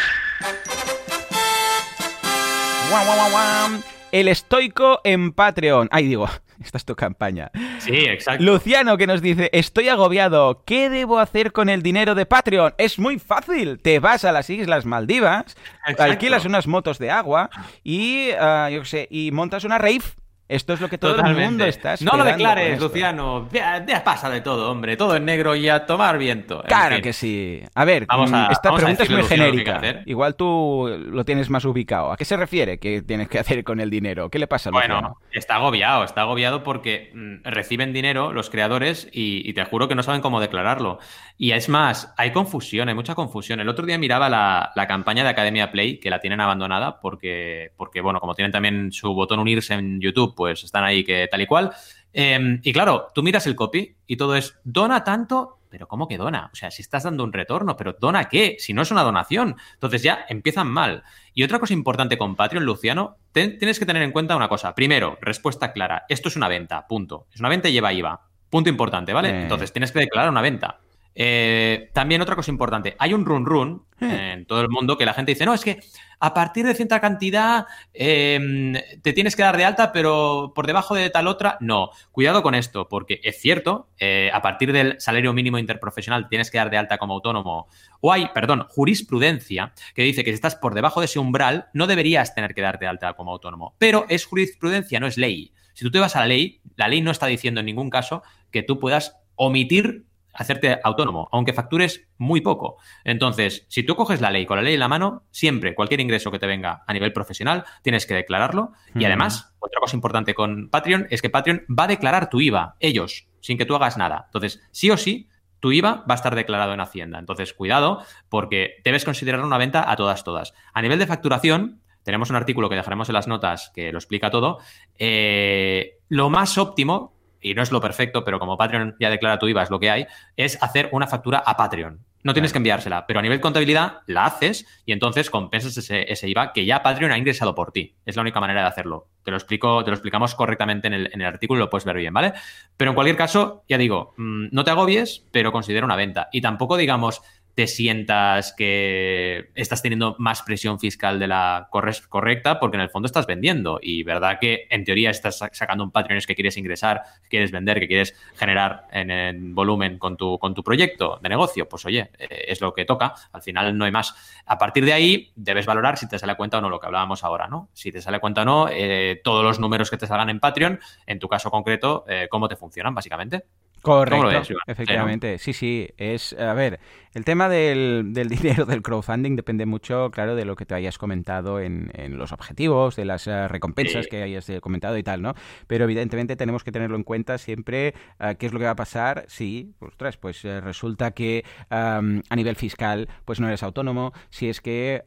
El estoico en Patreon. Ay, digo, esta es tu campaña. Sí, exacto. Luciano que nos dice, estoy agobiado, ¿qué debo hacer con el dinero de Patreon? Es muy fácil, te vas a las Islas Maldivas, alquilas unas motos de agua y, ah, yo qué sé, y montas una rave Esto es lo que todo el mundo está esperando. No lo declares, Luciano. Ya, pasa de todo, hombre. Todo en negro y a tomar viento. Claro que sí. A ver, vamos a, esta pregunta es muy genérica. Igual tú lo tienes más ubicado. ¿A qué se refiere que tienes que hacer con el dinero? ¿Qué le pasa a Luciano? Bueno, está agobiado. Está agobiado porque mm, reciben dinero los creadores y, te juro que no saben cómo declararlo. Y es más, hay confusión, hay mucha confusión. El otro día miraba la, la campaña de Academia Play, que la tienen abandonada porque, porque, bueno, como tienen también su botón unirse en YouTube, pues están ahí que tal y cual. Em, y claro, tú miras el copy y todo es, dona tanto, pero ¿cómo que dona? O sea, si estás dando un retorno, pero ¿dona qué? Si no es una donación. Entonces ya empiezan mal. Y otra cosa importante con Patreon, Luciano, tienes que tener en cuenta una cosa. Primero, respuesta clara. Esto es una venta, punto. Es una venta y lleva IVA. Punto importante, ¿vale? Entonces tienes que declarar una venta. Eh, también otra cosa importante, hay un run run eh. en todo el mundo que la gente dice, no, es que a partir de cierta cantidad em, te tienes que dar de alta, pero por debajo de tal otra, no. Cuidado con esto, porque es cierto, eh, a partir del salario mínimo interprofesional tienes que dar de alta como autónomo. O hay, perdón, jurisprudencia que dice que si estás por debajo de ese umbral, no deberías tener que darte de alta como autónomo. Pero es jurisprudencia, no es ley. Si tú te vas a la ley, la ley no está diciendo en ningún caso que tú puedas omitir hacerte autónomo, aunque factures muy poco. Entonces, si tú coges la ley con la ley en la mano, siempre cualquier ingreso que te venga a nivel profesional tienes que declararlo. Y además, otra cosa importante con Patreon es que Patreon va a declarar tu IVA, ellos, sin que tú hagas nada. Entonces, sí o sí, tu IVA va a estar declarado en Hacienda. Entonces, cuidado, porque debes considerar una venta a todas, todas. A nivel de facturación, tenemos un artículo que dejaremos en las notas que lo explica todo. Eh, lo más óptimo y no es lo perfecto, pero como Patreon ya declara tu IVA, es lo que hay, es hacer una factura a Patreon. No tienes que enviársela, pero a nivel contabilidad la haces y entonces compensas ese, IVA que ya Patreon ha ingresado por ti. Es la única manera de hacerlo. Te lo explico, te lo explicamos correctamente en el, en el artículo, lo puedes ver bien, ¿vale? Pero en cualquier caso, ya digo, mm, no te agobies, pero considera una venta. Y tampoco digamos, te sientas que estás teniendo más presión fiscal de la correcta, porque en el fondo estás vendiendo. Y verdad que en teoría estás sacando un Patreon que quieres ingresar, que quieres vender, que quieres generar en, volumen con tu, con tu proyecto de negocio. Pues oye, eh, es lo que toca. Al final no hay más. A partir de ahí debes valorar si te sale cuenta o no lo que hablábamos ahora, ¿no? Si te sale cuenta o no, eh, todos los números que te salgan en Patreon, en tu caso concreto, eh, cómo te funcionan, básicamente. Correcto, efectivamente. Sí, sí. Es, a ver, el tema del, dinero del crowdfunding depende mucho, claro, de lo que te hayas comentado en, los objetivos, de las eh, recompensas que hayas eh, comentado y tal, ¿no? Pero evidentemente tenemos que tenerlo en cuenta siempre eh, qué es lo que va a pasar si, ostras, pues resulta que a nivel fiscal pues no eres autónomo, si es que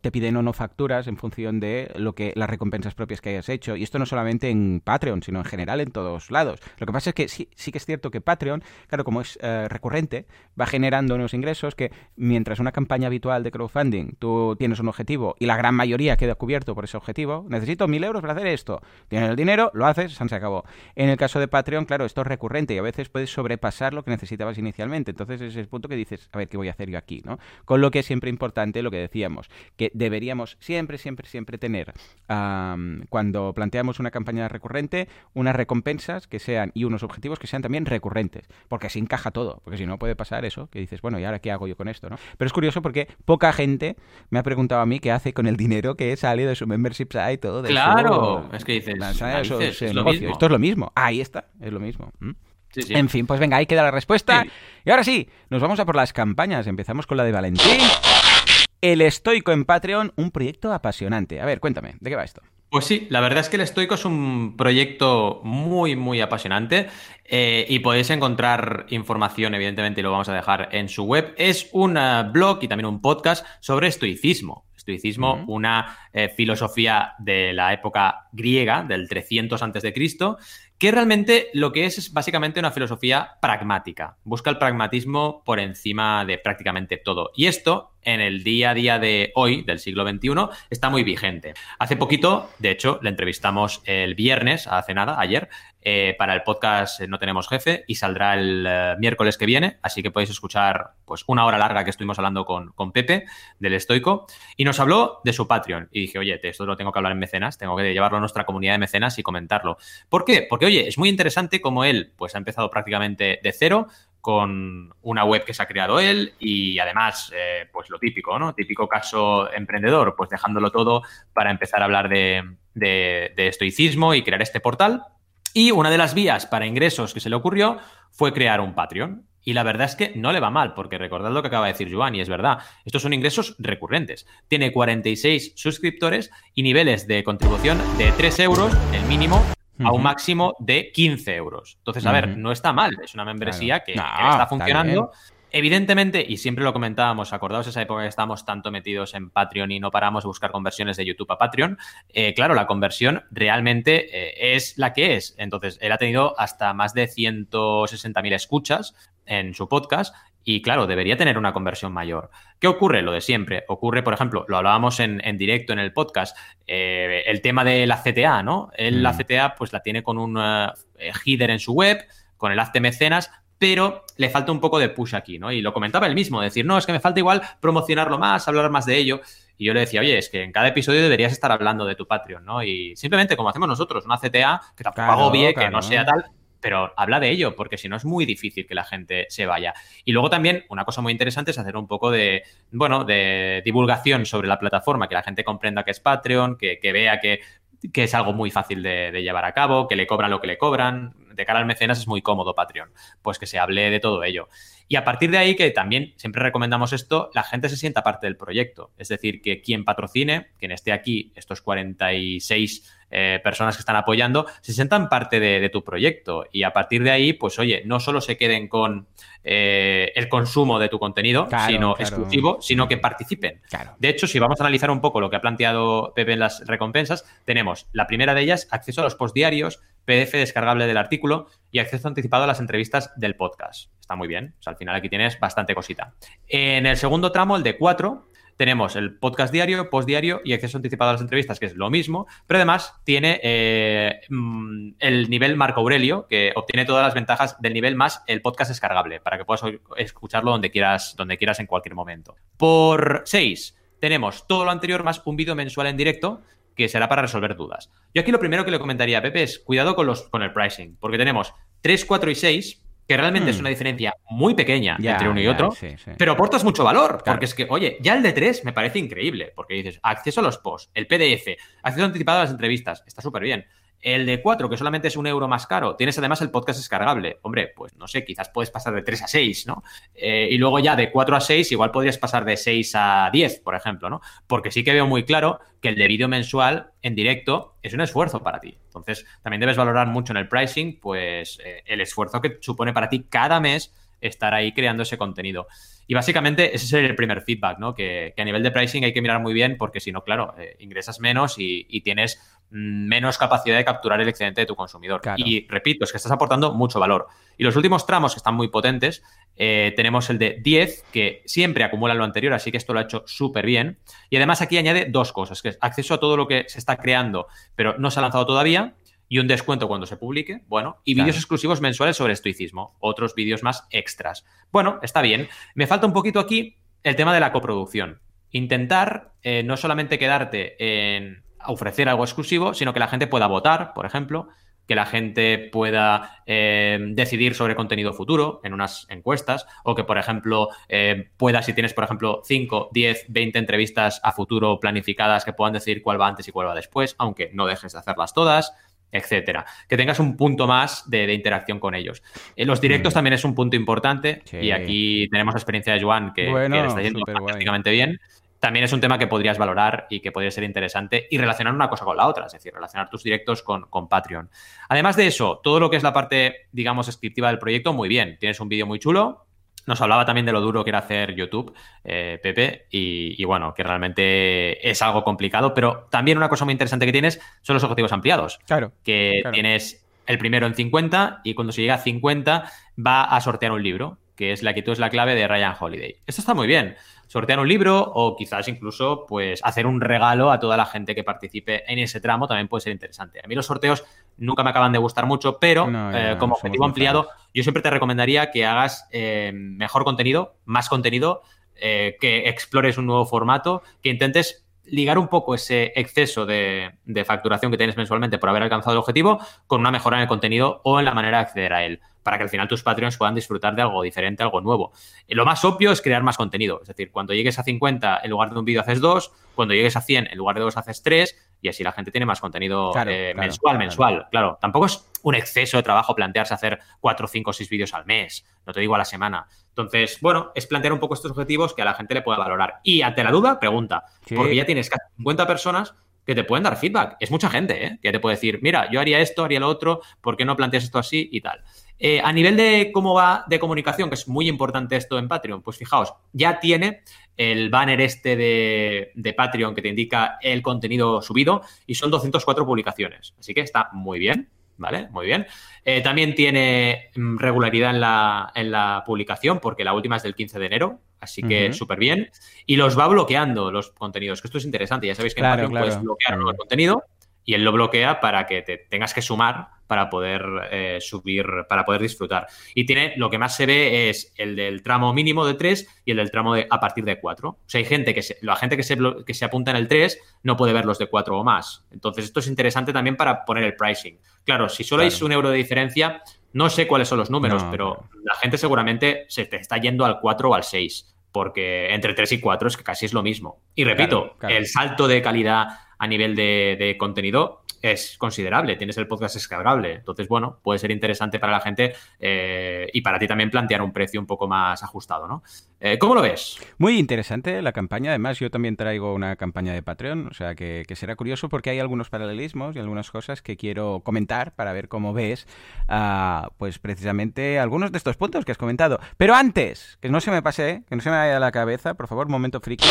te piden o no facturas en función de lo que las recompensas propias que hayas hecho. Y esto no solamente en Patreon, sino en general en todos lados. Lo que pasa es que sí, sí que es cierto que Patreon, claro, como es eh, recurrente, va generando unos ingresos que mientras una campaña habitual de crowdfunding tú tienes un objetivo y la gran mayoría queda cubierto por ese objetivo, necesito mil euros para hacer esto. Tienes el dinero, lo haces, se acabó. En el caso de Patreon, claro, esto es recurrente y a veces puedes sobrepasar lo que necesitabas inicialmente. Entonces es el punto que dices, a ver, ¿qué voy a hacer yo aquí? ¿no? Con lo que es siempre importante lo que decíamos, que deberíamos siempre, siempre, siempre tener, cuando planteamos una campaña recurrente, unas recompensas que sean y unos objetivos que sean también recurrentes, porque así encaja todo, porque si no puede pasar eso, que dices, bueno, ¿y ahora qué hago yo con esto? ¿no? Pero es curioso porque poca gente me ha preguntado a mí qué hace con el dinero que sale de su membership site, todo. De claro, es que dices, esto es lo mismo. Ahí está, es lo mismo. En fin, pues venga, ahí queda la respuesta. Y ahora sí, nos vamos a por las campañas. Empezamos con la de Valentín. El estoico en Patreon, un proyecto apasionante. A ver, cuéntame, ¿de qué va esto? Pues sí, la verdad es que el Estoico es un proyecto muy, muy apasionante eh, y podéis encontrar información, evidentemente, y lo vamos a dejar en su web. Es un eh, blog y también un podcast sobre estoicismo. Estoicismo, una eh, filosofía de la época griega, del 300 a.C., que realmente lo que es es básicamente una filosofía pragmática. Busca el pragmatismo por encima de prácticamente todo. Y esto, en el día a día de hoy, del siglo XXI, está muy vigente. Hace poquito, de hecho, le entrevistamos el viernes, hace nada, ayer, eh, para el podcast No Tenemos Jefe y saldrá el eh, miércoles que viene, así que podéis escuchar pues una hora larga que estuvimos hablando con, con, Pepe del Estoico y nos habló de su Patreon y dije, oye, esto lo tengo que hablar en mecenas, tengo que llevarlo a nuestra comunidad de mecenas y comentarlo. ¿Por qué? Porque, oye, es muy interesante como él pues ha empezado prácticamente de cero, con una web que se ha creado él y además, eh, pues lo típico, ¿no? Típico caso emprendedor, pues dejándolo todo para empezar a hablar de estoicismo y crear este portal. Y una de las vías para ingresos que se le ocurrió fue crear un Patreon. Y la verdad es que no le va mal, porque recordad lo que acaba de decir Joan, y es verdad, estos son ingresos recurrentes. Tiene 46 suscriptores y niveles de contribución de 3 euros, el mínimo, a un máximo de 15 euros. Entonces, a ver, no está mal, es una membresía que, está funcionando. Evidentemente, y siempre lo comentábamos, acordaos esa época que estábamos tanto metidos en Patreon y no paramos de buscar conversiones de YouTube a Patreon. Eh, claro, la conversión realmente eh, es la que es. Entonces, él ha tenido hasta más de 160.000 escuchas en su podcast y claro, debería tener una conversión mayor. ¿Qué ocurre? Lo de siempre. Ocurre, por ejemplo, lo hablábamos en, directo en el podcast, eh, el tema de la CTA, ¿no? Él la mm. CTA pues la tiene con un header en su web, con el haz de mecenas, pero le falta un poco de push aquí, ¿no? Y lo comentaba él mismo, decir, no, es que me falta igual promocionarlo más, hablar más de ello. Y yo le decía, oye, es que en cada episodio deberías estar hablando de tu Patreon, ¿no? Y simplemente como hacemos nosotros, una CTA, que tampoco hago bien, que no sea tal, pero habla de ello, porque si no es muy difícil que la gente se vaya. Y luego también, una cosa muy interesante es hacer un poco de, bueno, de divulgación sobre la plataforma, que la gente comprenda que es Patreon, que, vea que, es algo muy fácil de, de, llevar a cabo, que le cobran lo que le cobran, de cara al mecenas es muy cómodo Patreon, pues que se hable de todo ello. Y a partir de ahí, que también siempre recomendamos esto, la gente se sienta parte del proyecto. Es decir, que quien patrocine, quien esté aquí, estos 46 eh, personas que están apoyando, se sientan parte de, tu proyecto. Y a partir de ahí, pues oye, no solo se queden con eh, el consumo de tu contenido, sino exclusivo, sino que participen. De hecho, si vamos a analizar un poco lo que ha planteado Pepe en las recompensas, tenemos la primera de ellas, acceso a los postdiarios, PDF descargable del artículo y acceso anticipado a las entrevistas del podcast. Está muy bien. Al final aquí tienes bastante cosita. En el segundo tramo, el de cuatro, tenemos el podcast diario, post diario y acceso anticipado a las entrevistas, que es lo mismo, pero además tiene eh, mm, el nivel Marco Aurelio, que obtiene todas las ventajas del nivel más el podcast descargable, para que puedas escucharlo donde quieras, donde quieras en cualquier momento. Por 6, tenemos todo lo anterior más un vídeo mensual en directo, que será para resolver dudas. Yo aquí lo primero que le comentaría a Pepe es cuidado con, los, con el pricing, porque tenemos 3, 4 y 6 que realmente es hmm. una diferencia muy pequeña entre uno y otro, pero aportas mucho valor, porque es que, oye, ya el de 3 me parece increíble, porque dices, acceso a los posts, el PDF, acceso anticipado a las entrevistas, está súper bien. El de 4, que solamente es un euro más caro, tienes además el podcast descargable. Hombre, pues no sé, quizás puedes pasar de 3 a 6, ¿no? Eh, y luego ya de 4 a 6, igual podrías pasar de 6 a 10, por ejemplo, ¿no? Porque sí que veo muy claro que el de vídeo mensual en directo es un esfuerzo para ti. Entonces, también debes valorar mucho en el pricing, pues eh, el esfuerzo que supone para ti cada mes estar ahí creando ese contenido. Y básicamente ese es el primer feedback, ¿no? Que, a nivel de pricing hay que mirar muy bien porque si no, claro, eh, ingresas menos y, tienes menos capacidad de capturar el excedente de tu consumidor. Y repito, es que estás aportando mucho valor. Y los últimos tramos que están muy potentes, eh, tenemos el de 10, que siempre acumula lo anterior, así que esto lo ha hecho súper bien. Y además aquí añade dos cosas, que es acceso a todo lo que se está creando, pero no se ha lanzado todavía, y un descuento cuando se publique, bueno, y vídeos exclusivos mensuales sobre estoicismo, otros vídeos más extras. Bueno, está bien. Me falta un poquito aquí el tema de la coproducción. Intentar eh, no solamente quedarte en ofrecer algo exclusivo, sino que la gente pueda votar, por ejemplo, que la gente pueda eh, decidir sobre contenido futuro en unas encuestas, o que, por ejemplo, eh, pueda, si tienes, por ejemplo, 5, 10, 20 entrevistas a futuro planificadas, que puedan decidir cuál va antes y cuál va después, aunque no dejes de hacerlas todas etcétera. Que tengas un punto más de, interacción con ellos. En los directos mm. también es un punto importante y aquí tenemos la experiencia de Joan que, está yendo prácticamente bien. También es un tema que podrías valorar y que podría ser interesante y relacionar una cosa con la otra, es decir, relacionar tus directos con, con Patreon. Además de eso, todo lo que es la parte, digamos, descriptiva del proyecto, muy bien. Tienes un vídeo muy chulo, nos hablaba también de lo duro que era hacer YouTube, eh, Pepe, y, bueno, que realmente es algo complicado, pero también una cosa muy interesante que tienes son los objetivos ampliados. Claro. Que tienes el primero en 50 y cuando se llega a 50 va a sortear un libro, que es La quietud es la clave de Ryan Holiday. Esto está muy bien sortear un libro o quizás incluso pues hacer un regalo a toda la gente que participe en ese tramo también puede ser interesante. A mí los sorteos nunca me acaban de gustar mucho, pero eh, como objetivo ampliado yo siempre te recomendaría que hagas eh, mejor contenido, más contenido, eh, que explores un nuevo formato, que intentes ligar un poco ese exceso de, facturación que tienes mensualmente por haber alcanzado el objetivo con una mejora en el contenido o en la manera de acceder a él, para que al final tus Patreons puedan disfrutar de algo diferente, algo nuevo. Y lo más obvio es crear más contenido, es decir, cuando llegues a 50 en lugar de un vídeo haces dos, cuando llegues a 100 en lugar de dos haces tres y así la gente tiene más contenido eh, mensual, mensual. Claro, tampoco es un exceso de trabajo plantearse hacer 4, 5, 6 vídeos al mes, no te digo a la semana. Entonces, bueno, es plantear un poco estos objetivos que a la gente le pueda valorar. Y ante la duda, pregunta, porque ya tienes casi 50 personas que te pueden dar feedback. Es mucha gente, ¿eh? Que te puede decir, mira, yo haría esto, haría lo otro, ¿por qué no planteas esto así y tal? Eh, a nivel de cómo va de comunicación, que es muy importante esto en Patreon, pues fijaos, ya tiene el banner este de, de, Patreon que te indica el contenido subido y son 204 publicaciones. Así que está muy bien. ¿vale? Muy bien. Eh, también tiene mm, regularidad en la, en la, publicación, porque la última es del 15 de enero, así que súper bien. Y los va bloqueando los contenidos, que esto es interesante. Ya sabéis que en Patreon puedes bloquear el contenido y él lo bloquea para que te tengas que sumar para poder eh, subir, para poder disfrutar. Y tiene, lo que más se ve es el del tramo mínimo de 3 y el del tramo de, a partir de 4. O sea, hay gente que se, la gente que se, que se apunta en el 3 no puede ver los de 4 o más. Entonces, esto es interesante también para poner el pricing. Claro, si solo hay un euro de diferencia, no sé cuáles son los números, pero la gente seguramente se te está yendo al 4 o al 6 porque entre 3 y 4 es que casi es lo mismo. Y repito, el salto de calidad a nivel de, contenido es considerable, tienes el podcast descargable. Entonces, bueno, puede ser interesante para la gente eh, y para ti también plantear un precio un poco más ajustado, ¿no? Eh, ¿Cómo lo ves? Muy interesante la campaña. Además, yo también traigo una campaña de Patreon, o sea que, será curioso porque hay algunos paralelismos y algunas cosas que quiero comentar para ver cómo ves, ah, pues precisamente algunos de estos puntos que has comentado. Pero antes, que no se me pase, que no se me vaya a la cabeza, por favor, momento friki.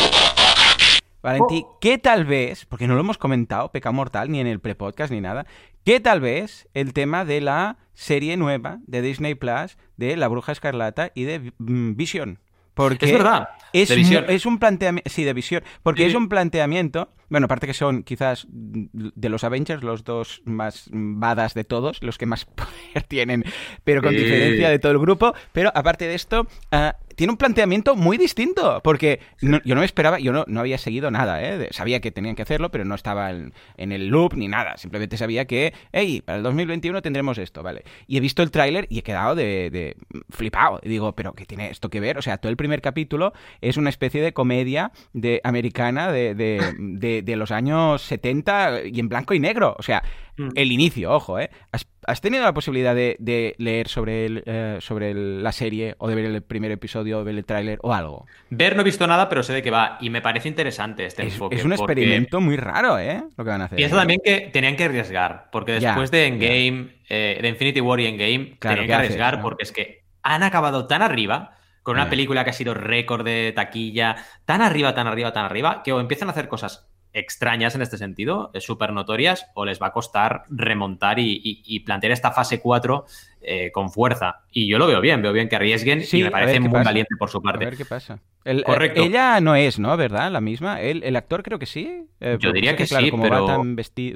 Valentí, oh. ¿qué tal vez, porque no lo hemos comentado, Peca Mortal, ni en el pre-podcast ni nada, ¿qué tal vez el tema de la serie nueva de Disney Plus de La Bruja Escarlata y de mm, Vision? Porque es verdad. Es, un planteamiento. Sí, de visión. Porque es un planteamiento. Bueno, aparte que son quizás de los Avengers los dos más badas de todos, los que más poder tienen, pero con diferencia de todo el grupo. Pero aparte de esto, uh, tiene un planteamiento muy distinto, porque yo no me esperaba, yo no, no había seguido nada, ¿eh? sabía que tenían que hacerlo, pero no estaba en, el loop ni nada, simplemente sabía que, hey, para el 2021 tendremos esto, ¿vale? Y he visto el tráiler y he quedado de, de flipado, y digo, pero ¿qué tiene esto que ver? O sea, todo el primer capítulo es una especie de comedia de americana de, de, de los años 70 y en blanco y negro, o sea, Mm. el inicio, ojo, ¿eh? ¿Has, tenido la posibilidad de, leer sobre, el, eh, sobre la serie o de ver el primer episodio o ver el tráiler o algo? Ver no he visto nada, pero sé de qué va y me parece interesante este enfoque. Es un experimento muy raro, ¿eh? Lo que van a hacer. Pienso también que tenían que arriesgar, porque después de Endgame, eh, de Infinity War y Endgame, tenían que arriesgar porque es que han acabado tan arriba con una película que ha sido récord de taquilla, tan arriba, tan arriba, tan arriba, que o empiezan a hacer cosas extrañas en este sentido, súper notorias, o les va a costar remontar y, plantear esta fase 4 eh, con fuerza. Y yo lo veo bien, veo bien que arriesguen y me parece muy valiente por su parte. A ver qué pasa. Eh, Correcto. ella no es, ¿no? ¿Verdad? La misma. ¿El, actor creo que sí? Eh, yo diría que, sí, pero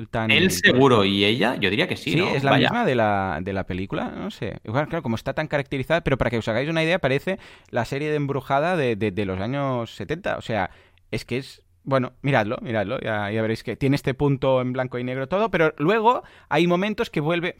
tan él seguro y ella, yo diría que sí, Sí, es la misma de la, de la película, no sé. Igual, claro, como está tan caracterizada, pero para que os hagáis una idea, parece la serie de Embrujada de, de los años 70. O sea, es que es bueno, miradlo, miradlo, ya, veréis que tiene este punto en blanco y negro todo, pero luego hay momentos que vuelve...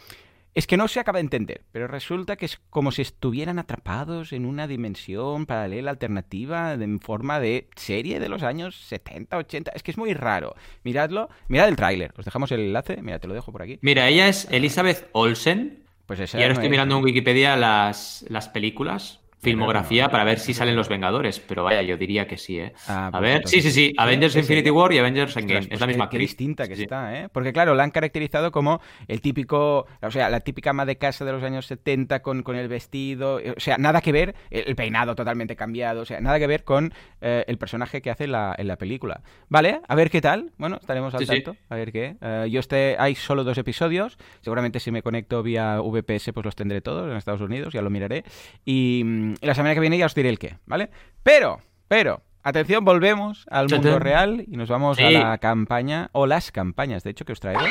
Es que no se acaba de entender, pero resulta que es como si estuvieran atrapados en una dimensión paralela alternativa en forma de serie de los años 70, 80. Es que es muy raro. Miradlo, mirad el tráiler. Os dejamos el enlace. Mira, te lo dejo por aquí. Mira, ella es Elizabeth Olsen. Pues esa y ahora estoy mirando en Wikipedia las, las películas filmografía para ver si salen los Vengadores, pero vaya, yo diría que sí, ¿eh? Ah, a pues ver, sí, sí, sí, Avengers Infinity War y Avengers Endgame, es la pues misma qué, distinta que está, ¿eh? Porque claro, la han caracterizado como el típico, o sea, la típica ama de casa de los años 70 con, con el vestido, o sea, nada que ver, el peinado totalmente cambiado, o sea, nada que ver con eh, el personaje que hace la, en la película. Vale, a ver qué tal, bueno, estaremos al tanto, a ver qué. Eh, yo este, hay solo dos episodios, seguramente si me conecto vía VPS pues los tendré todos en Estados Unidos, ya lo miraré, y mm, la semana que viene ya os diré el qué, ¿vale? Pero, pero, atención, volvemos al mundo real y nos vamos a la campaña, o las campañas, de hecho, que os traigo.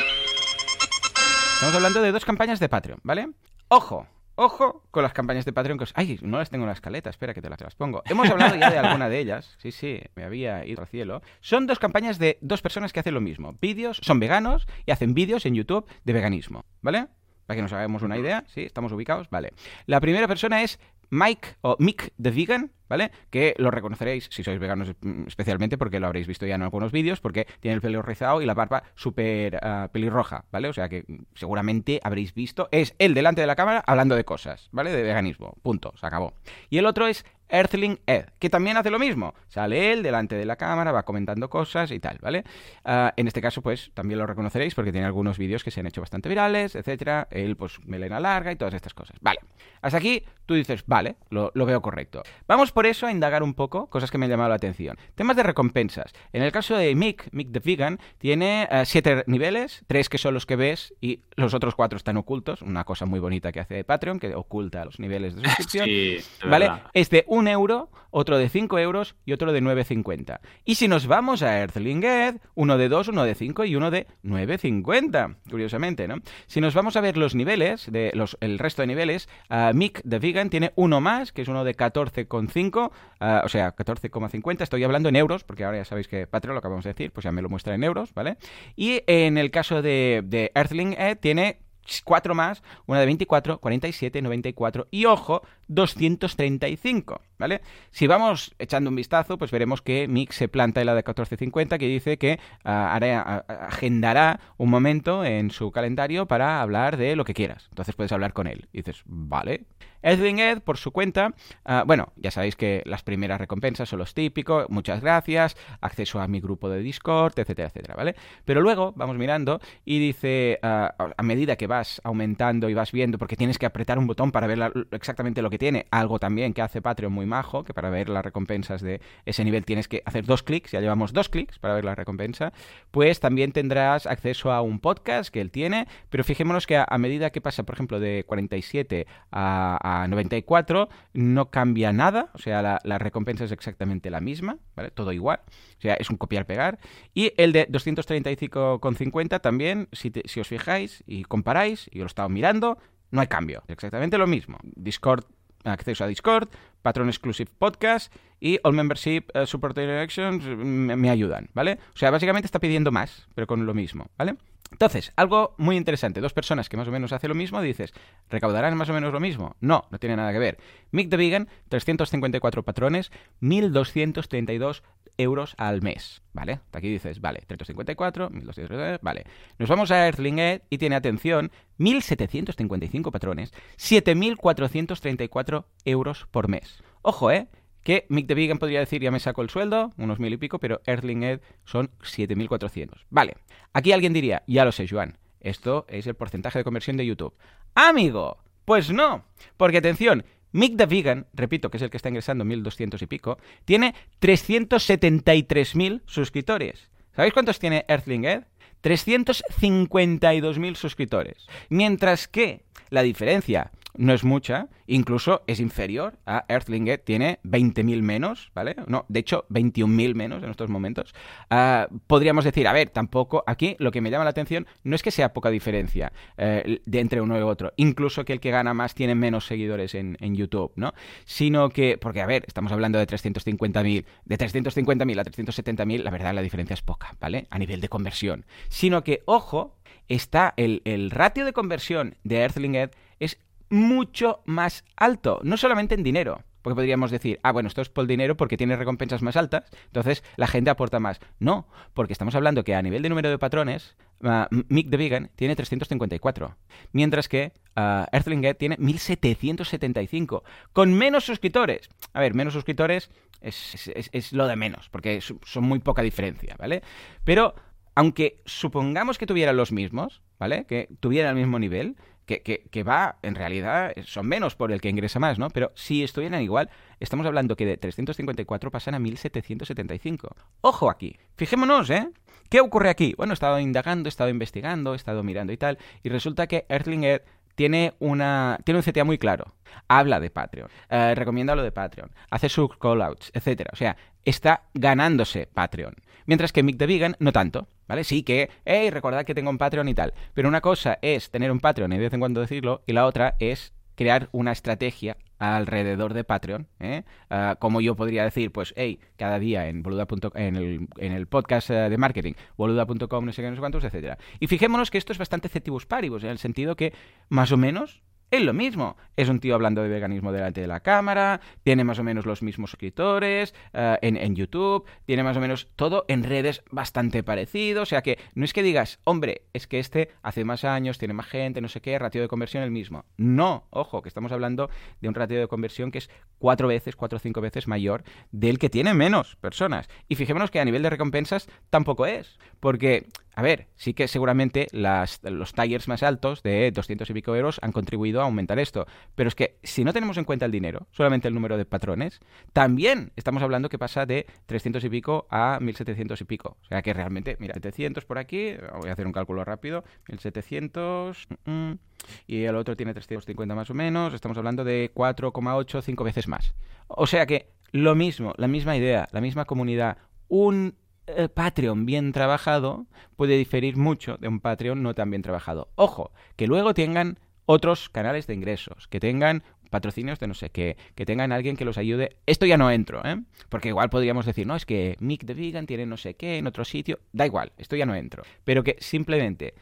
Estamos hablando de dos campañas de Patreon, ¿vale? Ojo, Ojo con las campañas de Patreon que os... ¡Ay! No las tengo en la escaleta, espera que te las, te las pongo. Hemos hablado ya de alguna de ellas. Sí, sí, me había ido al cielo. Son dos campañas de dos personas que hacen lo mismo. Vídeos, son veganos y hacen vídeos en YouTube de veganismo, ¿vale? Para que nos hagamos una idea, ¿sí? ¿Estamos ubicados? Vale. La primera persona es Mike o Mick the Vegan, ¿vale? Que lo reconoceréis si sois veganos mm, especialmente porque lo habréis visto ya en algunos vídeos porque tiene el pelo rizado y la barba súper uh, pelirroja, ¿vale? O sea que seguramente habréis visto. Es él delante de la cámara hablando de cosas, ¿vale? De veganismo. Punto. Se acabó. Y el otro es Earthling Ed, que también hace lo mismo. Sale él delante de la cámara, va comentando cosas y tal, ¿vale? Uh, en este caso, pues también lo reconoceréis porque tiene algunos vídeos que se han hecho bastante virales, etcétera. Él, pues, melena larga y todas estas cosas. Vale. Hasta aquí tú dices, vale, lo, lo, veo correcto. Vamos por eso a indagar un poco, cosas que me han llamado la atención. Temas de recompensas. En el caso de Mick, Mick the Vegan, tiene uh, siete niveles, tres que son los que ves y los otros cuatro están ocultos. Una cosa muy bonita que hace Patreon, que oculta los niveles de suscripción. Sí, ¿Vale? Es de un euro, otro de 5 euros y otro de 9,50. Y si nos vamos a Earthling Ed, uno de 2, uno de 5 y uno de 9,50. Curiosamente, ¿no? Si nos vamos a ver los niveles, de los, el resto de niveles, uh, Mick the Vegan tiene uno más, que es uno de 14,5, uh, o sea, 14,50. Estoy hablando en euros, porque ahora ya sabéis que Patreon lo acabamos de decir, pues ya me lo muestra en euros, ¿vale? Y en el caso de, de Earthling Ed tiene cuatro más, una de 24, 47, 94 y ojo, 235, ¿vale? Si vamos echando un vistazo, pues veremos que Mix se planta en la de 1450 que dice que hará, uh, agendará un momento en su calendario para hablar de lo que quieras. Entonces puedes hablar con él. Y dices, vale. Edwin Ed, por su cuenta, uh, bueno, ya sabéis que las primeras recompensas son los típicos, muchas gracias, acceso a mi grupo de Discord, etcétera, etcétera, ¿vale? Pero luego vamos mirando y dice, a medida que vas aumentando y vas viendo, porque tienes que apretar un botón para ver exactamente lo que tiene, algo también que hace Patreon muy majo, que para ver las recompensas de ese nivel tienes que hacer dos clics, ya llevamos dos clics para ver la recompensa, pues también tendrás acceso a un podcast que él tiene, pero fijémonos que a, medida que pasa, por ejemplo, de 47 a, a 94, no cambia nada, o sea, la, la, recompensa es exactamente la misma, ¿vale? Todo igual, o sea, es un copiar-pegar. Y el de 235,50 también, si, os fijáis y comparáis, y lo he estado mirando, no hay cambio, exactamente lo mismo. Discord acceso a Discord, Patron Exclusive Podcast y All Membership uh, Support Directions me, me, ayudan, ¿vale? O sea, básicamente está pidiendo más, pero con lo mismo, ¿vale? Entonces, algo muy interesante, dos personas que más o menos hacen lo mismo, dices, ¿recaudarán más o menos lo mismo? No, no tiene nada que ver. Mick the Vegan, 354 patrones, 1232 euros al mes, ¿vale? Aquí dices, vale, 354, 1232, vale. Nos vamos a Earthling Ed y tiene, atención, 1755 patrones, 7434 euros por mes. Ojo, ¿eh? Que Mick the Vegan podría decir ya me saco el sueldo, unos mil y pico, pero Earthling Ed son 7.400. Vale, aquí alguien diría, ya lo sé, Joan, esto es el porcentaje de conversión de YouTube. Amigo, pues no, porque atención, Mick the Vegan, repito que es el que está ingresando 1.200 y pico, tiene 373.000 suscriptores. ¿Sabéis cuántos tiene Earthling Ed? 352.000 suscriptores. Mientras que la diferencia no es mucha, incluso es inferior a Earthling tiene 20.000 menos, ¿vale? No, de hecho, 21.000 menos en estos momentos. Uh, podríamos decir, a ver, tampoco, aquí lo que me llama la atención no es que sea poca diferencia eh, de entre uno y otro, incluso que el que gana más tiene menos seguidores en, en YouTube, ¿no? Sino que, porque a ver, estamos hablando de 350.000, de 350.000 a 370.000, la verdad la diferencia es poca, ¿vale? A nivel de conversión. Sino que, ojo, está el, el ratio de conversión de Earthling Ed es mucho más alto, no solamente en dinero. Porque podríamos decir, ah, bueno, esto es por dinero porque tiene recompensas más altas, entonces la gente aporta más. No, porque estamos hablando que a nivel de número de patrones, uh, Mick the Vegan tiene 354, mientras que uh, Earthling Ed tiene 1775, con menos suscriptores. A ver, menos suscriptores es, es, es lo de menos, porque son muy poca diferencia, ¿vale? Pero, aunque supongamos que tuvieran los mismos, ¿vale? Que tuvieran el mismo nivel, que, que, que, va, en realidad, son menos por el que ingresa más, ¿no? Pero si estuvieran igual, estamos hablando que de 354 pasan a 1775. Ojo aquí, fijémonos, ¿eh? ¿Qué ocurre aquí? Bueno, he estado indagando, he estado investigando, he estado mirando y tal, y resulta que Earthling Ed tiene, una, tiene un CTA muy claro. Habla de Patreon, eh, recomienda lo de Patreon, hace sus callouts, etc. O sea, está ganándose Patreon. Mientras que Mick the Vegan no tanto, ¿vale? Sí que, hey, recordad que tengo un Patreon y tal. Pero una cosa es tener un Patreon y de vez en cuando decirlo, y la otra es crear una estrategia alrededor de Patreon, ¿eh? Uh, como yo podría decir, pues, hey, cada día en boluda.com, en el, en el podcast uh, de marketing, boluda.com, no sé qué, no sé cuántos, etcétera. Y fijémonos que esto es bastante cetibus paribus, en el sentido que, más o menos, es lo mismo. Es un tío hablando de veganismo delante de la cámara, tiene más o menos los mismos suscriptores eh, en, YouTube, tiene más o menos todo en redes bastante parecido. O sea que no es que digas, hombre, es que este hace más años, tiene más gente, no sé qué, ratio de conversión el mismo. No, ojo, que estamos hablando de un ratio de conversión que es cuatro veces, cuatro o cinco veces mayor del que tiene menos personas. Y fijémonos que a nivel de recompensas tampoco es. Porque a ver, sí que seguramente los tires más altos de 200 y pico euros han contribuido a aumentar esto. Pero es que si no tenemos en cuenta el dinero, solamente el número de patrones, también estamos hablando que pasa de 300 y pico a 1700 y pico. O sea que realmente, mira, 700 por aquí, voy a hacer un cálculo rápido, 1700 mm, mm, y el otro tiene 350 más o menos, estamos hablando de 4,8, 5 veces más. O sea que lo mismo, la misma idea, la misma comunidad, un eh, Patreon bien trabajado puede diferir mucho de un Patreon no tan bien trabajado. Ojo, que luego tengan otros canales de ingresos, que tengan patrocinios de no sé qué, que tengan alguien que los ayude. Esto ya no entro, ¿eh? Porque igual podríamos decir, no, es que Mick de Vegan tiene no sé qué en otro sitio. Da igual, esto ya no entro. Pero que simplemente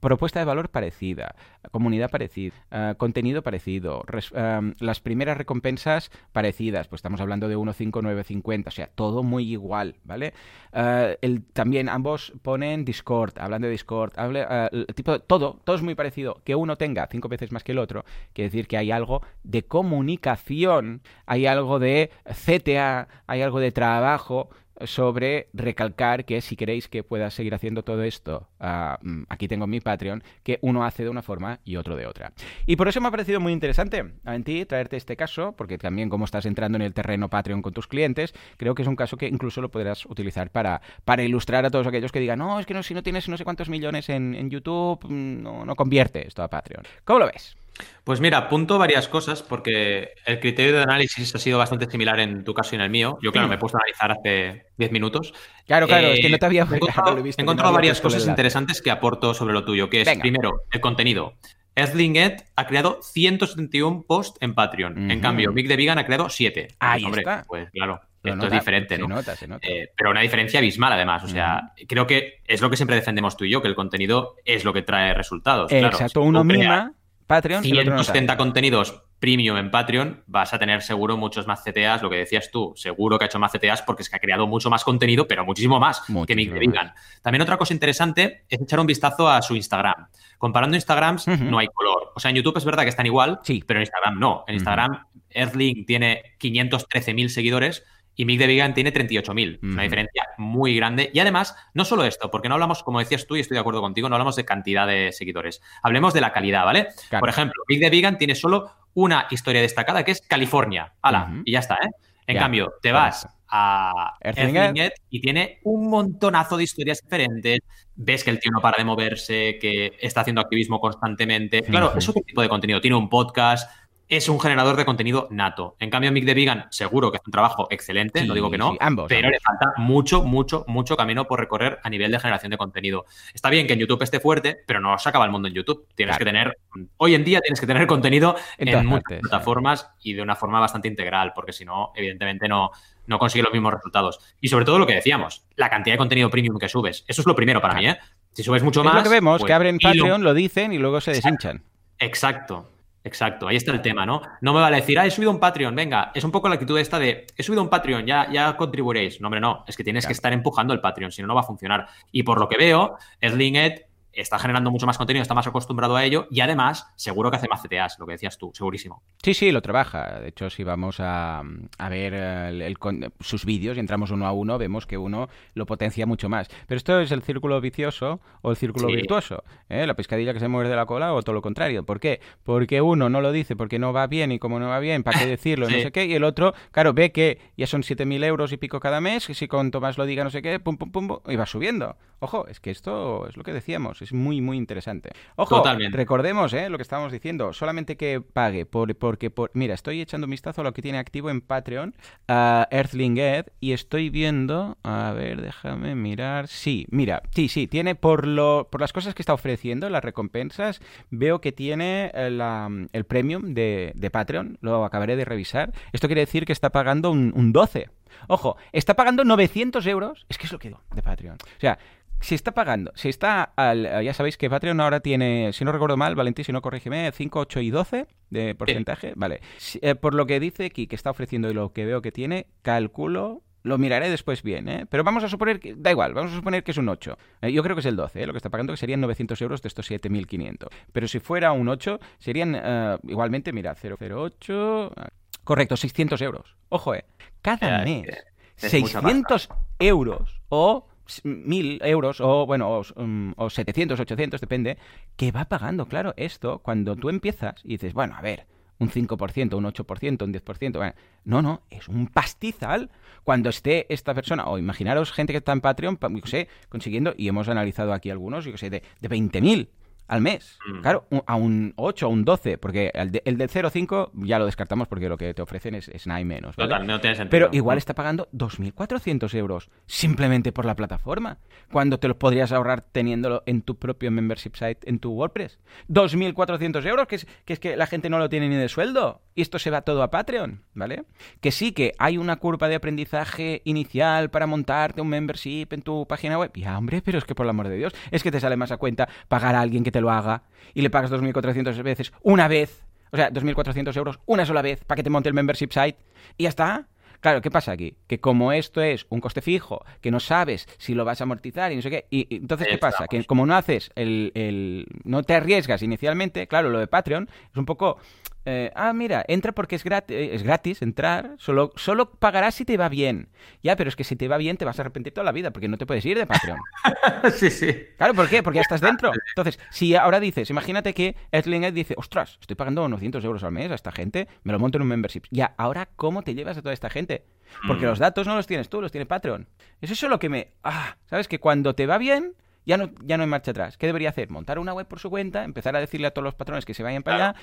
propuesta de valor parecida, comunidad parecida, eh, contenido parecido, eh, las primeras recompensas parecidas, pues estamos hablando de 1.5.9.50, o sea, todo muy igual, ¿vale? Eh, el, también ambos ponen Discord, hablan de Discord, tipo, todo, todo es muy parecido. Que uno tenga cinco veces más que el otro, quiere decir que hay algo de comunicación, hay algo de CTA, hay algo de trabajo sobre recalcar que si queréis que pueda seguir haciendo todo esto, ah, mm, aquí tengo mi Patreon, que uno hace de una forma y otro de otra. Y por eso me ha parecido muy interesante en ti traerte este caso, porque también como estás entrando en el terreno Patreon con tus clientes, creo que es un caso que incluso lo podrás utilizar para, para ilustrar a todos aquellos que digan, no, es que no, si no tienes no sé cuántos millones en, en YouTube, mm, no, no convierte esto a Patreon. ¿Cómo lo ves? Pues mira, apunto varias cosas porque el criterio de análisis ha sido bastante similar en tu caso y en el mío. Yo, claro, me he puesto a analizar hace 10 minutos. Claro, claro, es que no te había He encontrado, varias cosas interesantes que aporto sobre lo tuyo, que es, primero, el contenido. Earthling Ed ha creado 171 posts en Patreon. En cambio, Big the Vegan ha creado 7. Ahí hombre, pues claro. esto es diferente, ¿no? Eh, pero una diferencia abismal, además. O sea, creo que es lo que siempre defendemos tú y yo, que el contenido es lo que trae resultados. Exacto, uno mima Patreon. 170 contenidos premium en Patreon, vas a tener seguro muchos más CTAs, lo que decías tú, seguro que ha hecho más CTAs porque es que ha creado mucho más contenido, pero muchísimo más que de También otra cosa interesante es echar un vistazo a su Instagram. Comparando Instagrams, no hay color. O sea, en YouTube es verdad que están igual, sí. pero en Instagram no. En Instagram, Earthling tiene 513.000 seguidores y Mick de Vegan tiene 38.000. Una diferencia muy grande. Y además, no solo esto, porque no hablamos, como decías tú, y estoy de acuerdo contigo, no hablamos de cantidad de seguidores. Hablemos de la calidad, ¿vale? Por ejemplo, Mick de Vegan tiene solo una historia destacada que es California. ¡Hala! Y ya está, ¿eh? En cambio, te vas a Earthling y tiene un montonazo de historias diferentes. Ves que el tío no para de moverse, que está haciendo activismo constantemente. Claro, ¿eso qué tipo de contenido? Tiene un podcast, es un generador de contenido nato. En cambio, Mick de Vegan seguro que es un trabajo excelente, no digo que no, pero le falta mucho, mucho, mucho camino por recorrer a nivel de generación de contenido. Está bien que en YouTube esté fuerte, pero no se acaba el mundo en YouTube. Tienes que tener, hoy en día tienes que tener contenido en, muchas plataformas y de una forma bastante integral, porque si no, evidentemente no, no consigue los mismos resultados. Y sobre todo lo que decíamos, la cantidad de contenido premium que subes. Eso es lo primero para mí, ¿eh? Si subes mucho más. lo que vemos, pues, que abren Patreon, lo... dicen y luego se deshinchan. Exacto. Exacto, ahí está el tema, ¿no? No me vale decir, ah, he subido un Patreon, venga, es un poco la actitud esta de, he subido un Patreon, ya, ya contribuiréis. No, hombre, no, es que tienes que estar empujando el Patreon, si no, no va a funcionar. Y por lo que veo, Slinget está generando mucho más contenido, está más acostumbrado a ello y además seguro que hace más CTAs, lo que decías tú, segurísimo. Sí, sí, lo trabaja. De hecho, si vamos a, ver sus vídeos y entramos uno a uno, vemos que uno lo potencia mucho más. Pero esto es el círculo vicioso o el círculo virtuoso. ¿eh? La pescadilla que se muerde la cola o todo lo contrario. ¿Por qué? Porque uno no lo dice porque no va bien y como no va bien, ¿para qué decirlo? No sé qué. Y el otro, claro, ve que ya son 7.000 euros y pico cada mes, y si cuanto más lo diga no sé qué, pum, pum, pum, y va subiendo. Ojo, es que esto es lo que decíamos es muy, muy interesante. Ojo, recordemos ¿eh? lo que estábamos diciendo, solamente que pague, por, porque, por, mira, estoy echando un vistazo a lo que tiene activo en Patreon, a Earthling Ed, y estoy viendo, a ver, déjame mirar, sí, mira, sí, sí, tiene por, lo, por las cosas que está ofreciendo, las recompensas, veo que tiene el, eh, el premium de, de, Patreon, lo acabaré de revisar, esto quiere decir que está pagando un, un 12. Ojo, está pagando 900 euros, es que es lo que digo, de Patreon. O sea, si está pagando, si está al, ya sabéis que Patreon ahora tiene, si no recuerdo mal, Valentín, si no corrígeme, 5, 8 y 12 de porcentaje, vale. Eh, por lo que dice aquí que está ofreciendo y lo que veo que tiene, calculo lo miraré después bien, ¿eh? Pero vamos a suponer que, da igual, vamos a suponer que es un 8. Eh, yo creo que es el 12, ¿eh? lo que está pagando, que serían 900 euros de estos 7.500. Pero si fuera un 8, serían eh, igualmente, mira, 008... Correcto, 600 euros. Ojo, ¿eh? Cada mes, 600 euros o mil euros o bueno o, um, o, 700 800 depende que va pagando claro esto cuando tú empiezas y dices bueno a ver un 5%, un 8%, un 10%. no, no, es un pastizal cuando esté esta persona, o imaginaros gente que está en Patreon, yo sé, consiguiendo, y hemos analizado aquí algunos, yo sé, de, de 20.000 al mes. Mm. Claro, a un 8 o un 12, porque el, de, el del 0,5 ya lo descartamos porque lo que te ofrecen es, es nada y menos. Total, no tiene sentido. Pero igual está pagando 2.400 euros simplemente por la plataforma, cuando te los podrías ahorrar teniéndolo en tu propio membership site, en tu WordPress. 2.400 euros, que es, que es que la gente no lo tiene ni de sueldo. Y esto se va todo a Patreon, ¿vale? Que sí, que hay una curva de aprendizaje inicial para montarte un membership en tu página web. Ya, hombre, pero es que por el amor de Dios, es que te sale más a cuenta pagar a alguien que te lo haga y le pagas 2.400 veces una vez, o sea, 2.400 euros una sola vez para que te monte el membership site y ya está. Claro, ¿qué pasa aquí? Que como esto es un coste fijo, que no sabes si lo vas a amortizar y no sé qué, y, entonces, ¿qué pasa? Que como no haces el, el, no te arriesgas inicialmente, claro, lo de Patreon es un poco eh, ah, mira, entra porque es gratis, es gratis entrar, solo, solo pagarás si te va bien. Ya, pero es que si te va bien te vas a arrepentir toda la vida porque no te puedes ir de Patreon. sí, sí. Claro, ¿por qué? Porque ya estás dentro. Entonces, si ahora dices, imagínate que Edling dice, ostras, estoy pagando 900 euros al mes a esta gente, me lo monto en un membership. Ya, ahora, ¿cómo te llevas a toda esta gente? Porque mm. los datos no los tienes tú, los tiene Patreon. Es eso lo que me... Ah, ¿sabes? Que cuando te va bien ya no, ya no hay marcha atrás. ¿Qué debería hacer? Montar una web por su cuenta, empezar a decirle a todos los patrones que se vayan para allá.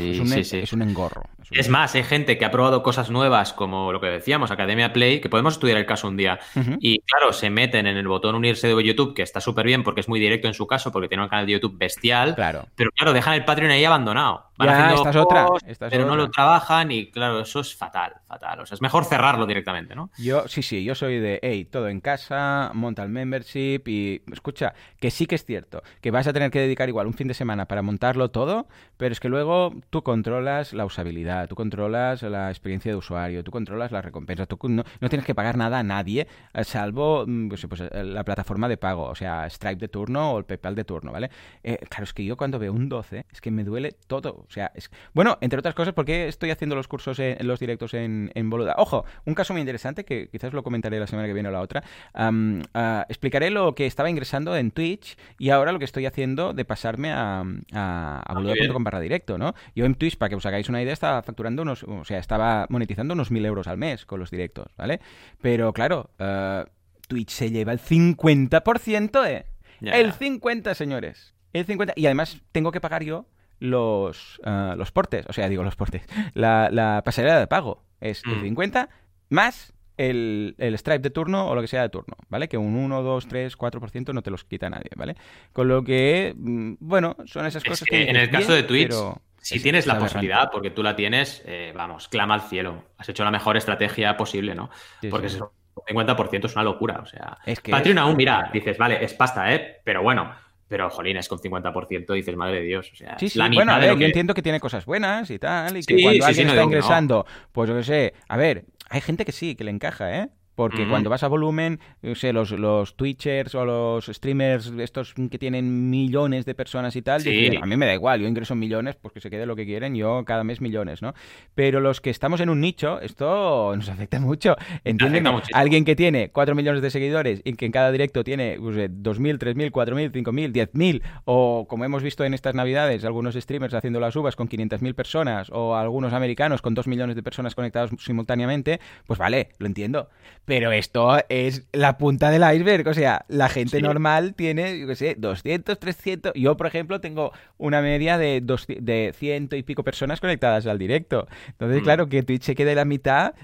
y, es, un, engorro. Es, más, hay gente que ha probado cosas nuevas como lo que decíamos, Academia Play, que podemos estudiar el caso un día. Y claro, se meten en el botón unirse de YouTube, que está súper bien porque es muy directo en su caso, porque tiene un canal de YouTube bestial. Claro. Pero claro, dejan el Patreon ahí abandonado. Ya, esta es otra. pero no lo trabajan y claro, eso es fatal, fatal. O sea, es mejor cerrarlo directamente, ¿no? Yo, sí, sí, yo soy de, hey, todo en casa, monta el membership y escucha, que sí que es cierto, que vas a tener que dedicar igual un fin de semana para montarlo todo, pero es que luego tú controlas la usabilidad, tú controlas la experiencia de usuario, tú controlas la recompensa, tú no, tienes que pagar nada a nadie, eh, salvo mm, pues, pues, eh, la plataforma de pago, o sea, Stripe de turno o el PayPal de turno, ¿vale? Eh, claro, es que yo cuando veo un 12, es que me duele todo, o sea, es... Bueno, entre otras cosas, porque estoy haciendo los cursos, en, los directos en, en, Boluda. Ojo, un caso muy interesante, que quizás lo comentaré la semana que viene o la otra, ah, explicaré lo que estaba ingresando en Twitch y ahora lo que estoy haciendo de pasarme a, a, a boluda.com barra directo, ¿no? Yo en Twitch, para que os hagáis una idea, estaba facturando unos, o sea, estaba monetizando unos mil euros al mes con los directos, ¿vale? Pero claro, uh, Twitch se lleva el 50%, ¿eh? el 50, señores. El 50. Y además tengo que pagar yo los, uh, los portes, o sea, digo los portes, la, la pasarela de pago. Es el 50 mm. más el, el, Stripe de turno o lo que sea de turno, ¿vale? Que un 1, 2, 3, 4% no te los quita nadie, ¿vale? Con lo que, mm, bueno, son esas cosas que... en el caso de Twitch, si tienes la posibilidad, porque tú la tienes, eh, vamos, clama al cielo. Has hecho la mejor estrategia posible, ¿no? porque sí. 50% es una locura, o sea... Es que Patreon aún, mira, dices, vale, es pasta, ¿eh? Pero bueno, pero, jolín, es con 50% dices, madre de Dios. O sea, sí, sí. bueno, a ver, yo entiendo que tiene cosas buenas y tal, y que cuando alguien está ingresando, pues yo qué sé, a ver, hay gente que sí, que le encaja, ¿eh? Porque cuando vas a volumen, sé, los, los Twitchers o los streamers, estos que tienen millones de personas y tal, a mí me da igual, yo ingreso millones, pues que se quede lo que quieren, yo cada mes millones, ¿no? Pero los que estamos en un nicho, esto nos afecta mucho. ¿Entienden? Alguien que tiene 4 millones de seguidores y que en cada directo tiene pues, 2.000, 3.000, 4.000, 5.000, 10.000, o como hemos visto en estas navidades, algunos streamers haciendo las uvas con 500.000 personas, o algunos americanos con 2 millones de personas conectados simultáneamente, pues vale, lo entiendo pero esto es la punta del iceberg. O sea, la gente normal tiene, yo qué sé, 200, 300. Yo, por ejemplo, tengo una media de, dos, de ciento y pico personas conectadas al directo. Entonces, mm. claro, que Twitch se quede la mitad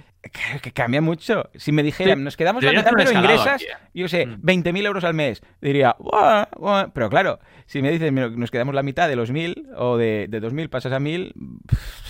que, cambia mucho. Si me dijeran, nos quedamos la mitad, pero ingresas, yo sé, 20.000 mm. euros al mes, diría, pero claro, si me dicen, nos quedamos la mitad de los 1.000 o de, de 2.000 pasas a 1.000,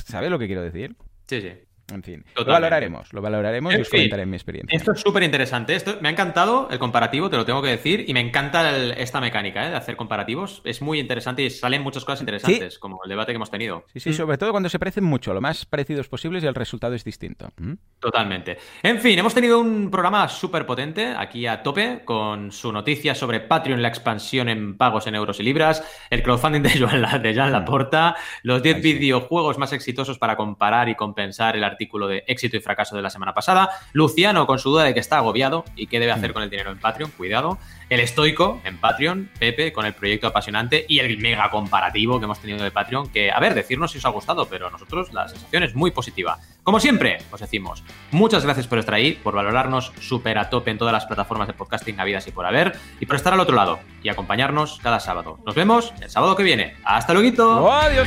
¿sabes lo que quiero decir? Sí, sí. En fin, lo valoraremos, lo valoraremos y os comentaré mi experiencia. Esto es súper interesante. Esto me ha encantado el comparativo, te lo tengo que decir, y me encanta esta mecánica ¿eh? de hacer comparativos. Es muy interesante y salen muchas cosas interesantes, como el debate que hemos tenido. Sí, sí, sobre todo cuando se parecen mucho, lo más parecidos posibles y el resultado es distinto. ¿Mm? Totalmente. En fin, hemos tenido un programa súper potente aquí a tope con su noticia sobre Patreon, la expansión en pagos en euros y libras, el crowdfunding de Joan, de Jan Laporta, los 10 videojuegos más exitosos para comparar y compensar el artículo de éxito y fracaso de la semana pasada, Luciano con su duda de que está agobiado y qué debe hacer con el dinero en Patreon, cuidado, el estoico en Patreon, Pepe con el proyecto apasionante y el mega comparativo que hemos tenido de Patreon, que a ver, decirnos si os ha gustado, pero a nosotros la sensación es muy positiva. Como siempre, os decimos, muchas gracias por estar ahí, por valorarnos súper a tope en todas las plataformas de podcasting habidas y por haber, y por estar al otro lado y acompañarnos cada sábado. Nos vemos el sábado que viene. ¡Hasta luego! ¡Adiós!